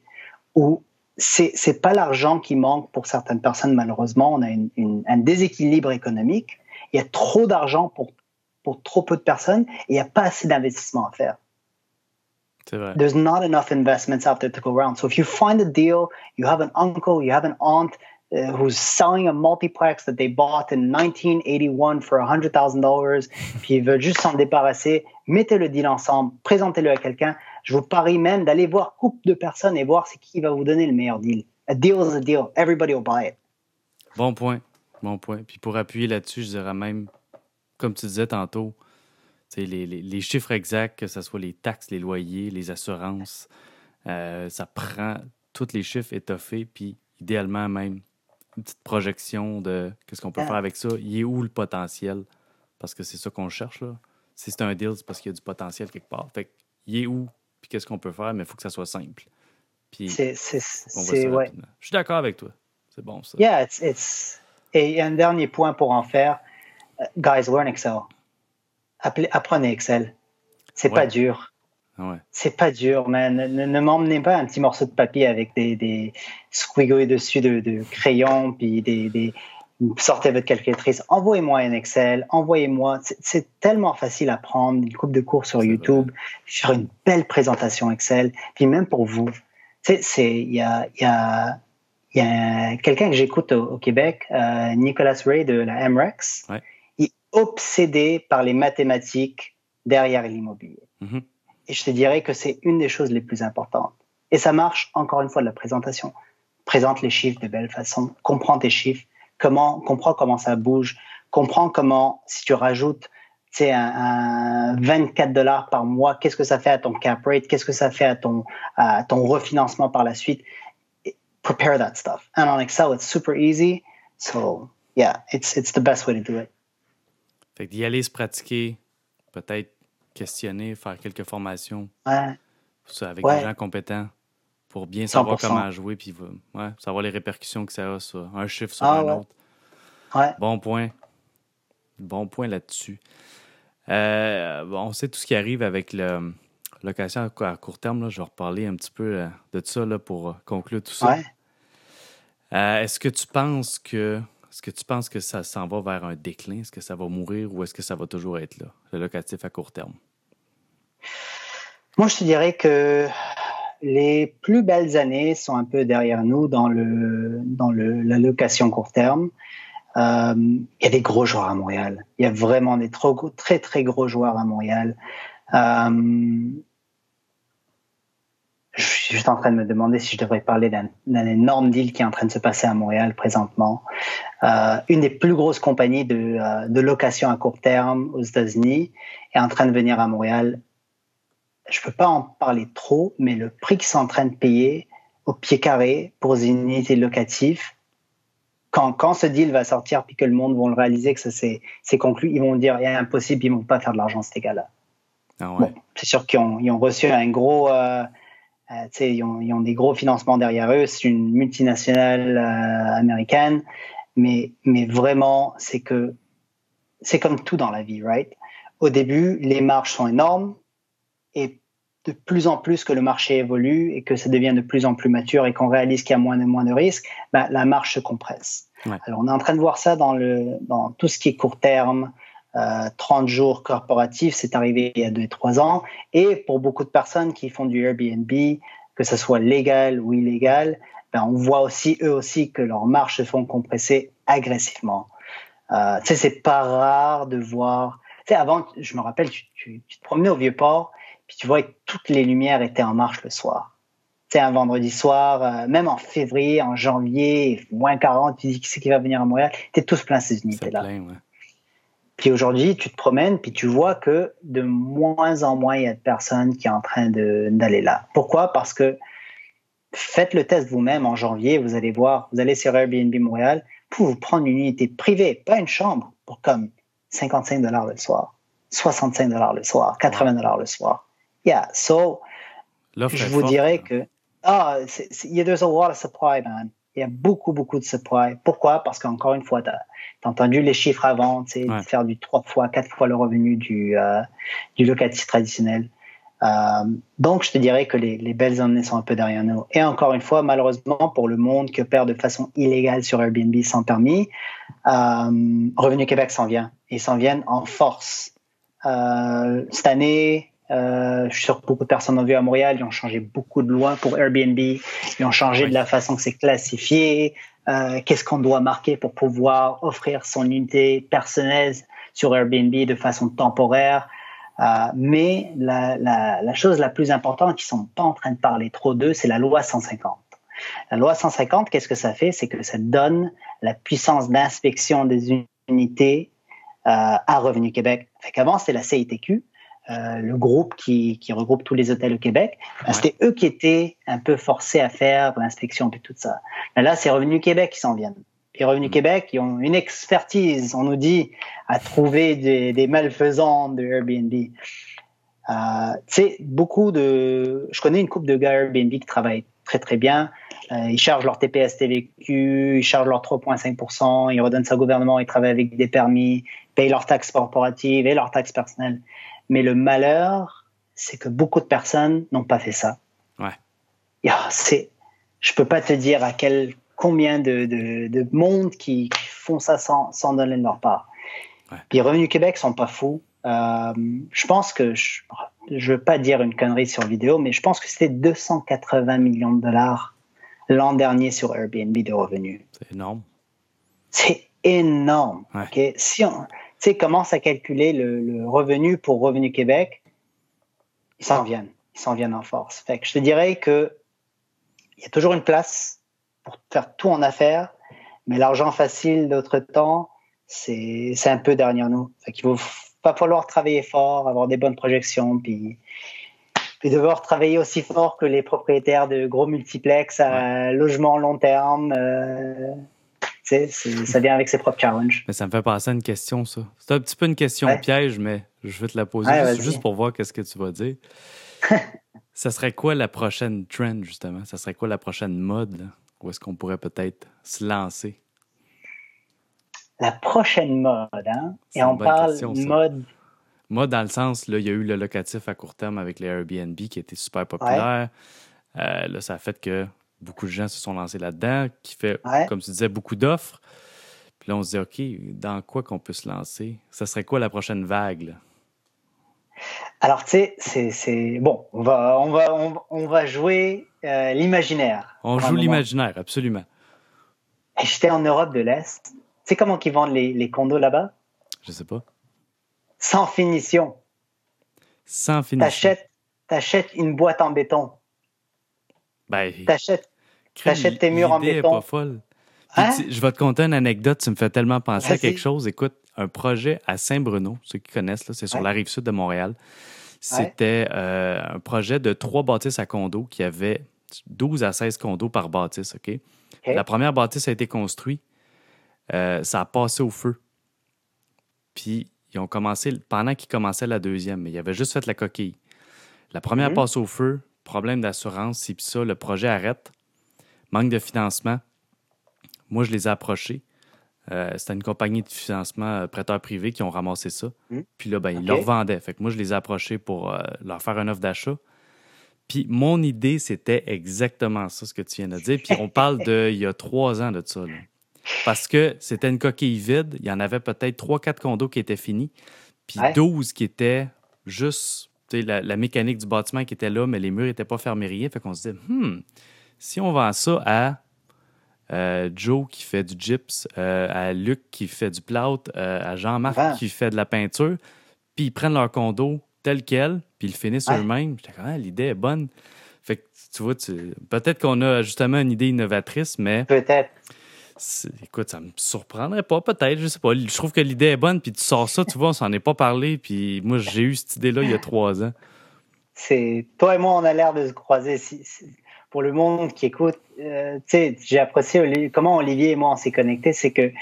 où c'est c'est pas l'argent qui manque pour certaines personnes malheureusement. On a une- une- un déséquilibre économique. Il y a trop d'argent pour pour trop peu de personnes et il n'y a pas assez d'investissement à faire. C'est vrai. There's not enough investments out there to go around. So if you find a deal, you have an uncle, you have an aunt uh, who's selling a multiplex that they bought in 1981 for $100,000, puis ils veulent juste s'en débarrasser, mettez le deal ensemble, présentez-le à quelqu'un. Je vous parie même d'aller voir couple de personnes et voir c'est qui va vous donner le meilleur deal. A deal is a deal. Everybody will buy it. Bon point. Bon point. Puis pour appuyer là-dessus, je dirais même, comme tu disais tantôt, les, les- les chiffres exacts, que ce soit les taxes, les loyers, les assurances, euh, ça prend tous les chiffres étoffés, puis idéalement même une petite projection de qu'est-ce qu'on peut Ah. faire avec ça. Il est où le potentiel? Parce que c'est ça qu'on cherche. Là. Si c'est un deal, c'est parce qu'il y a du potentiel quelque part. Fait que, il est où? Puis qu'est-ce qu'on peut faire? Mais il faut que ça soit simple. Puis C'est, c'est, ouais. Je suis d'accord avec toi. C'est bon, ça. Yeah, it's, it's... Et un dernier point pour en faire. Uh, guys, learn Excel. Apprenez Excel. C'est Ouais. pas dur. Ouais. C'est pas dur, man. Ne, ne- ne m'emmenez pas un petit morceau de papier avec des, des squiggles dessus de, de crayon, puis des, des... Sortez votre calculatrice. Envoyez-moi un Excel. Envoyez-moi. C'est- tellement facile à prendre. Une coupe de cours sur YouTube. Faire une belle présentation Excel. Puis même pour vous. Il y a... Y a y a quelqu'un que j'écoute au, au Québec, euh, Nicolas Ray de la MREX. Ouais. Il est obsédé par les mathématiques derrière l'immobilier. Mhm. Et je te dirais que c'est une des choses les plus importantes. Et ça marche, encore une fois, de la présentation. Présente les chiffres de belle façon, comprends tes chiffres, comment, comprends comment ça bouge, comprends comment, si tu rajoutes un, un 24 dollars par mois, qu'est-ce que ça fait à ton cap rate, qu'est-ce que ça fait à ton, à ton refinancement par la suite. Prepare that stuff. And on Excel, it's super easy. So, yeah, it's, it's the best way to do it. Fait d'y aller se pratiquer, peut-être questionner, faire quelques formations Ouais. ça, avec Ouais. des gens compétents pour bien savoir 100%. comment jouer, puis ouais, savoir les répercussions que ça a sur un chiffre sur Ah un ouais. autre. Ouais. Bon point. Bon point là-dessus. Euh, on sait tout ce qui arrive avec le location à court terme. Là. Je vais reparler un petit peu euh, de ça là, pour euh, conclure tout ça. Euh, est-ce que tu penses que est-ce que tu penses que ça s'en va vers un déclin? Est-ce que ça va mourir ou est-ce que ça va toujours être là, le locatif à court terme? Moi, je te dirais que les plus belles années sont un peu derrière nous dans, le, dans le, la location court terme. Euh, il y a des gros joueurs à Montréal. Il y a vraiment des très, très gros joueurs à Montréal. Euh, je suis juste en train de me demander si je devrais parler d'un énorme deal qui est en train de se passer à Montréal présentement. Euh, une des plus grosses compagnies de, de location à court terme aux États-Unis est en train de venir à Montréal. Je peux pas en parler trop, mais le prix qu'ils sont en train de payer au pied carré pour une unité locative, quand, quand ce deal va sortir puis que le monde va le réaliser que ça c'est conclu, ils vont dire il est impossible, ils vont pas faire de l'argent ces gars-là. Ah ouais. bon, c'est sûr qu'ils ont, ils ont reçu un gros euh, euh, ils, ont, ils, ont, des gros financements derrière eux. C'est une multinationale euh, américaine, mais, mais vraiment, c'est que c'est comme tout dans la vie, right? Au début, les marges sont énormes de plus en plus que le marché évolue et que ça devient de plus en plus mature et qu'on réalise qu'il y a moins et moins de risques, ben, la marge se compresse. Ouais. Alors, on est en train de voir ça dans, le, dans tout ce qui est court terme, 30 euh, jours corporatifs, c'est arrivé il y a 2-3 ans. Et pour beaucoup de personnes qui font du Airbnb, que ce soit légal ou illégal, ben on voit aussi, eux aussi, que leurs marges se font compresser agressivement. Euh, tu sais, c'est pas rare de voir... Tu sais, avant, je me rappelle, tu, tu, tu te promenais au Vieux-Port, puis tu voyais que toutes les lumières étaient en marche le soir. Tu sais, un vendredi soir, euh, même en février, en janvier, moins 40, tu dis qui c'est qui va venir à Montréal, t'es tous plein ces unités-là. Ouais. Puis aujourd'hui, tu te promènes, puis tu vois que de moins en moins, il y a de personnes qui sont en train d'aller là. Pourquoi? Parce que faites le test vous-même en janvier, vous allez voir, vous allez sur Airbnb Montréal, pour vous prendre une unité privée, pas une chambre, pour comme 55 dollars le soir, 65 dollars le soir, 80 dollars le soir. Yeah, so, je vous dirais que, ah, il y a there's a lot of supply, man. Il y a beaucoup, beaucoup de supply. Pourquoi? Parce qu'encore une fois, tu as, entendu les chiffres avant, tu sais, ouais. faire du 3 fois, 4 fois le revenu du, euh, du locatif traditionnel. Euh, donc, je te dirais que les, les, belles années sont un peu derrière nous. Et encore une fois, malheureusement, pour le monde qui opère de façon illégale sur Airbnb sans permis, euh, Revenu Québec s'en vient. Ils s'en viennent en force. Cette année, euh, je suis sûr que beaucoup de personnes ont vu à Montréal, ils ont changé beaucoup de lois pour Airbnb, ils ont changé oui. de la façon que c'est classifié, euh, qu'est-ce qu'on doit marquer pour pouvoir offrir son unité personnelle sur Airbnb de façon temporaire? Euh, mais la, la, la, chose la plus importante, qui sont pas en train de parler trop d'eux, c'est la loi 150. La loi 150, qu'est-ce que ça fait? C'est que ça donne la puissance d'inspection des unités à Revenu Québec. Fait qu'avant, c'était la CITQ, euh, le groupe qui, qui, regroupe tous les hôtels au Québec, ouais. c'était eux qui étaient un peu forcés à faire l'inspection et tout ça. Mais là, c'est Revenu Québec qui s'en viennent. Et Revenu mmh. Québec, ils ont une expertise, on nous dit, à trouver des, des malfaisants de Airbnb. Euh, tu sais, beaucoup de... Je connais une couple de gars Airbnb qui travaillent très, très bien. Euh, ils chargent leur TPS TVQ, ils chargent leur 3,5% ils redonnent ça au gouvernement, ils travaillent avec des permis, payent leurs taxes corporatives et leurs taxes personnelles. Mais le malheur, c'est que beaucoup de personnes n'ont pas fait ça. Ouais. Yeah, c'est, je peux pas te dire à quel combien de, de, de monde qui, qui, font ça sans, sans donner de leur part. Ouais. Puis Revenu Québec sont pas fous. Euh, je pense que je, je veux pas dire une connerie sur vidéo, mais je pense que c'était 280 millions de dollars l'an dernier sur Airbnb de revenus. C'est énorme. C'est énorme. Ouais. Okay? Si on, sais, commence à calculer le, le, revenu pour Revenu Québec, ils s'en viennent. Ils s'en viennent en force. Fait que je te dirais que il y a toujours une place pour faire tout en affaires, mais l'argent facile d'autre temps, c'est, un peu derrière nous. Fait qu'il va pas falloir travailler fort, avoir des bonnes projections, puis, puis devoir travailler aussi fort que les propriétaires de gros multiplex à ouais. logement long terme. Euh, sais, ça vient avec ses propres challenges. Mais ça me fait penser à une question, ça. C'est un petit peu une question ouais. piège, mais je vais te la poser ouais, juste, juste, pour voir qu'est-ce que tu vas dire. ça serait quoi la prochaine trend, justement? Ça serait quoi la prochaine mode? Là? Où est-ce qu'on pourrait peut-être se lancer? La prochaine mode, hein? Et on parle question, mode... Moi, dans le sens, là, il y a eu le locatif à court terme avec les Airbnb qui était super populaire. Ouais. Euh, là, ça a fait que beaucoup de gens se sont lancés là-dedans, qui fait, Ouais. comme tu disais, beaucoup d'offres. Puis là, on se dit, OK, dans quoi qu'on peut se lancer? Ça serait quoi la prochaine vague? là? Alors, tu sais, c'est, bon. On va, on va, on, on va jouer euh, l'imaginaire. On joue l'imaginaire, absolument. J'étais en Europe de l'Est. Tu sais comment ils vendent les, les condos là-bas? Je sais pas. Sans finition. Sans. T'achètes, t'achètes une boîte en béton. Ben, T'achètes. T'achètes tes murs en l'idée est béton. pas folle. Hein? tu- je vais te conter une anecdote, tu me fais tellement penser à quelque chose. Écoute, un projet à Saint-Bruno, ceux qui connaissent, c'est sur Ouais. la rive sud de Montréal. C'était euh, un projet de trois bâtisses à condos qui avait 12 à 16 condos par bâtisse. OK? La première bâtisse a été construite, euh, ça a passé au feu. Puis ils ont commencé, pendant qu'ils commençaient la deuxième, mais ils avaient juste fait la coquille. La première Mhm. passe au feu, problème d'assurance, si puis ça, le projet arrête, manque de financement. Moi, je les ai approchés. Euh, C'était une compagnie de financement euh, prêteur privé qui ont ramassé ça. Mhm. Puis là, ben, ils leur vendaient. Fait que moi, je les ai approchés pour euh, leur faire une offre d'achat. Puis mon idée, c'était exactement ça, ce que tu viens de dire. Puis on parle de il y a trois ans de ça. là. Parce que c'était une coquille vide. Il y en avait peut-être trois, quatre condos qui étaient finis. Puis Ouais. 12 qui étaient juste tu sais, la, la mécanique du bâtiment qui était là, mais les murs n'étaient pas fermés rien. Fait qu'on se dit, hmm, si on vend ça à euh, Joe qui fait du gyps, euh, à Luc qui fait du plâtre, euh, à Jean-Marc Vend. qui fait de la peinture, puis ils prennent leur condo tel quel, puis ils le finissent Ouais. eux-mêmes. J'étais Ah, l'idée est bonne. Fait que, tu vois, tu- peut-être qu'on a justement une idée innovatrice, mais Peut-être. écoute, ça me surprendrait pas, peut-être, je sais pas. Je trouve que l'idée est bonne, puis tu sors ça, tu vois, on s'en est pas parlé, puis moi, j'ai eu cette idée-là il y a trois ans. C'est toi et moi, on a l'air de se croiser. Si- si- pour le monde qui écoute, euh, j'ai apprécié comment Olivier et moi on s'est connectés. C'est que,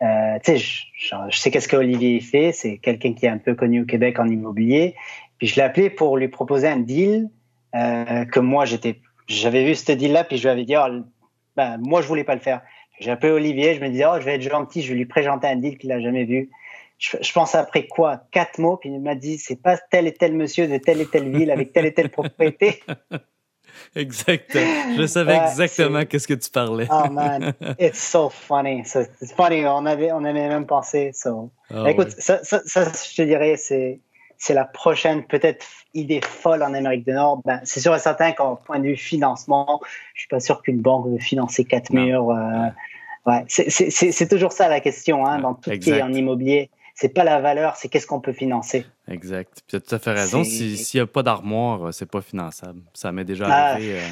euh, je- je sais qu'est-ce que Olivier fait. C'est quelqu'un qui est un peu connu au Québec en immobilier. Puis je l'ai appelé pour lui proposer un deal euh, que moi j'étais, j'avais vu ce deal-là, puis je lui avais dit, oh, ben, moi je voulais pas le faire. J'ai appelé Olivier, je me disais, oh, je vais être gentil, je vais lui présenter un deal qu'il a jamais vu. Je, je pense après quoi Quatre mots, puis il m'a dit, c'est pas tel et tel monsieur de telle et telle ville avec telle et telle propriété. Exactement. Je savais Ouais, exactement qu'est-ce que tu parlais. Oh man, it's so funny. It's funny, on avait, on avait même pensé. So. Ah Écoute, ouais. ça, ça, ça, je te dirais, c'est, c'est la prochaine peut-être idée folle en Amérique du Nord. Ben, c'est sûr et certain qu'en point de vue financement, je suis pas sûr qu'une banque veut financer quatre murs. euh, ouais, c'est, c'est, c'est, c'est toujours ça la question hein, dans tout ce qui est exact. en immobilier. C'est pas la valeur, c'est qu'est-ce qu'on peut financer. Exact. Puis tu as tout à fait raison. S'il n'y a pas d'armoire, euh, c'est pas finançable. Ça m'est déjà Ah. arrivé euh,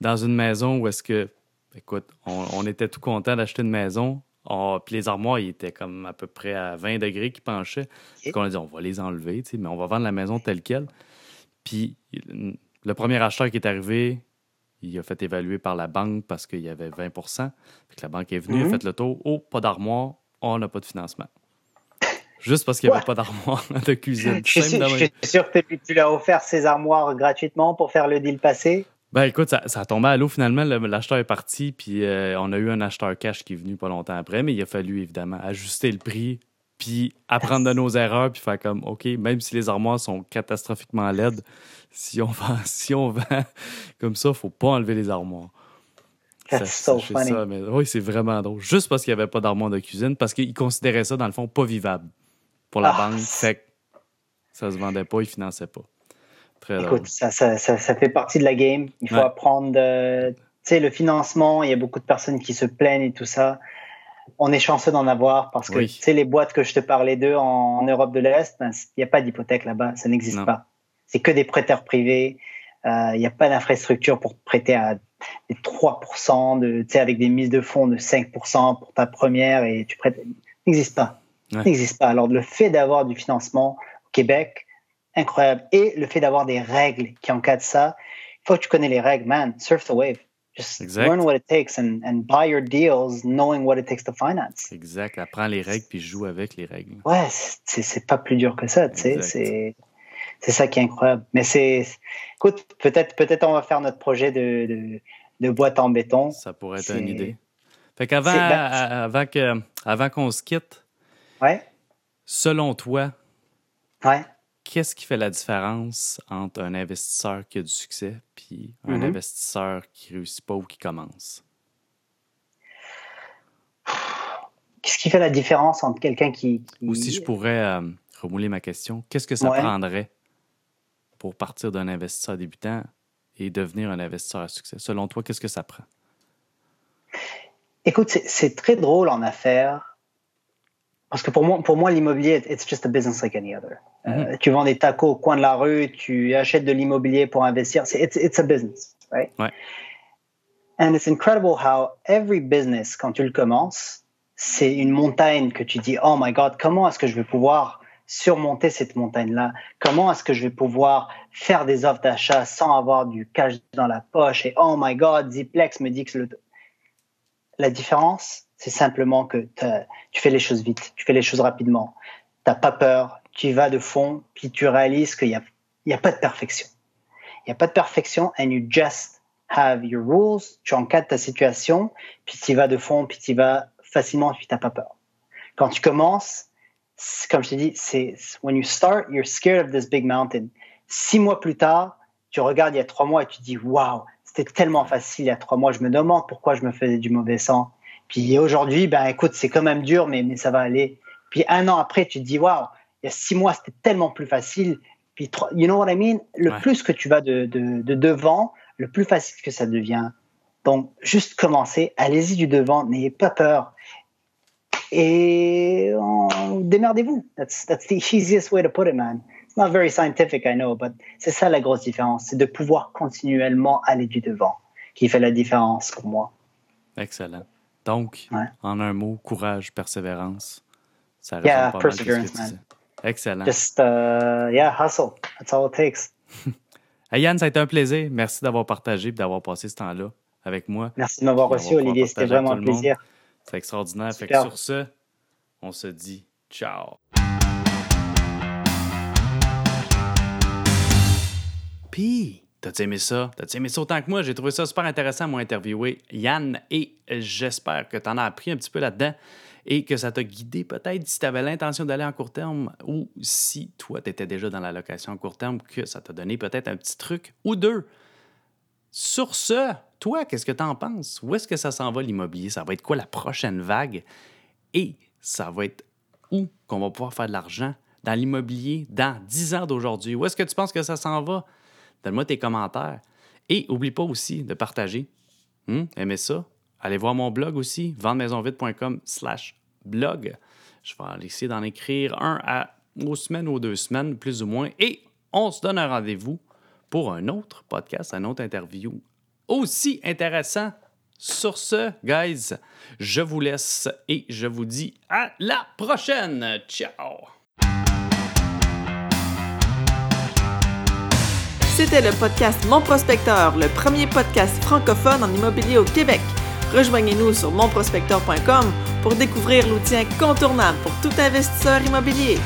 dans une maison où est-ce que, écoute, on, on était tout content d'acheter une maison. On- puis les armoires, ils étaient comme à peu près à 20 degrés qui penchaient. Puis on a dit, on va les enlever, mais on va vendre la maison telle quelle. Puis le premier acheteur qui est arrivé, il a fait évaluer par la banque parce qu'il y avait 20 Puis que la banque est venue, Mhm. a fait le tour. Oh, pas d'armoire, on n'a pas de financement. Juste parce qu'il n'y avait pas d'armoire de cuisine. Je suis, sûr, de je même. suis sûr que tu- lui as offert ses armoires gratuitement pour faire le deal passé. Ben écoute, ça, ça a tombé à l'eau finalement. le- L'acheteur est parti, puis euh, on a eu un acheteur cash qui est venu pas longtemps après, mais il a fallu évidemment ajuster le prix, puis apprendre de nos erreurs, puis faire comme, OK, même si les armoires sont catastrophiquement laides, si on vend, si on vend comme ça, faut pas enlever les armoires. That's so sachez funny. ça, mais oui, c'est vraiment drôle. Juste parce qu'il n'y avait pas d'armoire de cuisine, parce qu'ils considéraient ça, dans le fond, pas vivable pour la Ah, banque. Fait que ça se vendait pas, ils finançaient pas. Très. Écoute, ça, ça, ça, ça fait partie de la game. Il faut Ouais. apprendre, de- tu sais, le financement. Il y a beaucoup de personnes qui se plaignent et tout ça. On est chanceux d'en avoir parce que, Oui. tu sais, les boîtes que je te parlais d'eux en, en Europe de l'Est, ben, il n'y a pas d'hypothèque là-bas. Ça n'existe pas. C'est que des prêteurs privés. Euh, Il n'y a pas d'infrastructure pour te prêter à des 3%, de, avec des mises de fonds de 5% pour ta première et tu prêtes. n'existe pas. Ouais. n'existe pas. Alors, le fait d'avoir du financement au Québec, incroyable. Et le fait d'avoir des règles qui encadrent ça, une fois que tu connais les règles, man, surf the wave. Just Exact. learn what it takes and, and buy your deals knowing what it takes to finance. Exact. Apprends les règles, puis joue avec les règles. Ouais, c'est pas plus dur que ça, tu sais. C'est c'est ça qui est incroyable. Mais c'est, écoute, peut-être peut-être on va faire notre projet de, de, de boîte en béton. Ça pourrait être une idée. Fait qu'avant ben- à- avant que, avant qu'on se quitte, Ouais, selon toi, ouais. qu'est-ce qui fait la différence entre un investisseur qui a du succès et un Mhm. investisseur qui réussit pas ou qui commence? Qu'est-ce qui fait la différence entre quelqu'un qui, qui- Ou si je pourrais euh, remouler ma question, qu'est-ce que ça Ouais. prendrait pour partir d'un investisseur débutant et devenir un investisseur à succès? Selon toi, qu'est-ce que ça prend? Écoute, c'est très drôle en affaires parce que pour moi, pour moi l'immobilier, it's just a business like any other. Euh, tu vends des tacos au coin de la rue, tu achètes de l'immobilier pour investir. C'est it's, it's a business, right? Ouais. And it's incredible how every business, quand tu le commences, c'est une montagne que tu dis, oh my God, comment est-ce que je vais pouvoir surmonter cette montagne-là? Comment est-ce que je vais pouvoir faire des offres d'achat sans avoir du cash dans la poche? Et oh my God, Ziplex me dit que le, la différence, c'est simplement que tu fais les choses vite, tu fais les choses rapidement. T'as pas peur, tu y vas de fond, puis tu réalises qu'il n'y a, y a pas de perfection. Il n'y a pas de perfection, and you just have your rules, tu encadres ta situation, puis tu y vas de fond, puis tu y vas facilement, puis t'as pas peur. Quand tu commences, comme je t'ai dit, c'est when you start, you're scared of this big mountain. Six mois plus tard, tu regardes il y a trois mois et tu dis, waouh, c'était tellement facile il y a trois mois. Je me demande pourquoi je me faisais du mauvais sang. Puis aujourd'hui, ben écoute, c'est quand même dur, mais, mais ça va aller. Puis un an après, tu te dis, waouh, il y a six mois, c'était tellement plus facile. Puis, you know what I mean? Le Ouais. plus que tu vas de, de, de devant, le plus facile que ça devient. Donc, juste commencer, allez-y du devant, n'ayez pas peur. Et démerdez-vous. That's, that's the easiest way to put it, man. It's not very scientific, I know, but c'est ça la grosse différence. C'est de pouvoir continuellement aller du devant qui fait la différence pour moi. Excellent. Donc, Ouais. en un mot, courage, persévérance. Ça Yeah, pas mal perseverance, tu man. Excellent. Just, uh, yeah, hustle. That's all it takes. Hey, Yann, ça a été un plaisir. Merci d'avoir partagé et d'avoir passé ce temps-là avec moi. Merci de m'avoir reçu, Olivier. C'était vraiment un plaisir. C'est extraordinaire. Fait que sur ce, on se dit ciao. Puis, t'as-tu aimé ça? T'as-tu aimé ça autant que moi? J'ai trouvé ça super intéressant, moi, interviewer Yann, et j'espère que t'en as appris un petit peu là-dedans et que ça t'a guidé peut-être si tu avais l'intention d'aller en court terme ou si toi, tu étais déjà dans la location en court terme, que ça t'a donné peut-être un petit truc ou deux. Sur ce, toi, qu'est-ce que tu en penses? Où est-ce que ça s'en va l'immobilier? Ça va être quoi la prochaine vague? Et ça va être où qu'on va pouvoir faire de l'argent dans l'immobilier dans 10 ans d'aujourd'hui? Où est-ce que tu penses que ça s'en va? Donne-moi tes commentaires. Et oublie pas aussi de partager. Hum, aimez ça? Allez voir mon blog aussi, vendemaisonvite.com slash blog. Je vais essayer d'en écrire un à, aux semaines ou deux semaines, plus ou moins. Et on se donne un rendez-vous pour un autre podcast, un autre interview aussi intéressant. Sur ce, guys, je vous laisse et je vous dis à la prochaine. Ciao! C'était le podcast Mon Prospecteur, le premier podcast francophone en immobilier au Québec. Rejoignez-nous sur monprospecteur.com pour découvrir l'outil incontournable pour tout investisseur immobilier.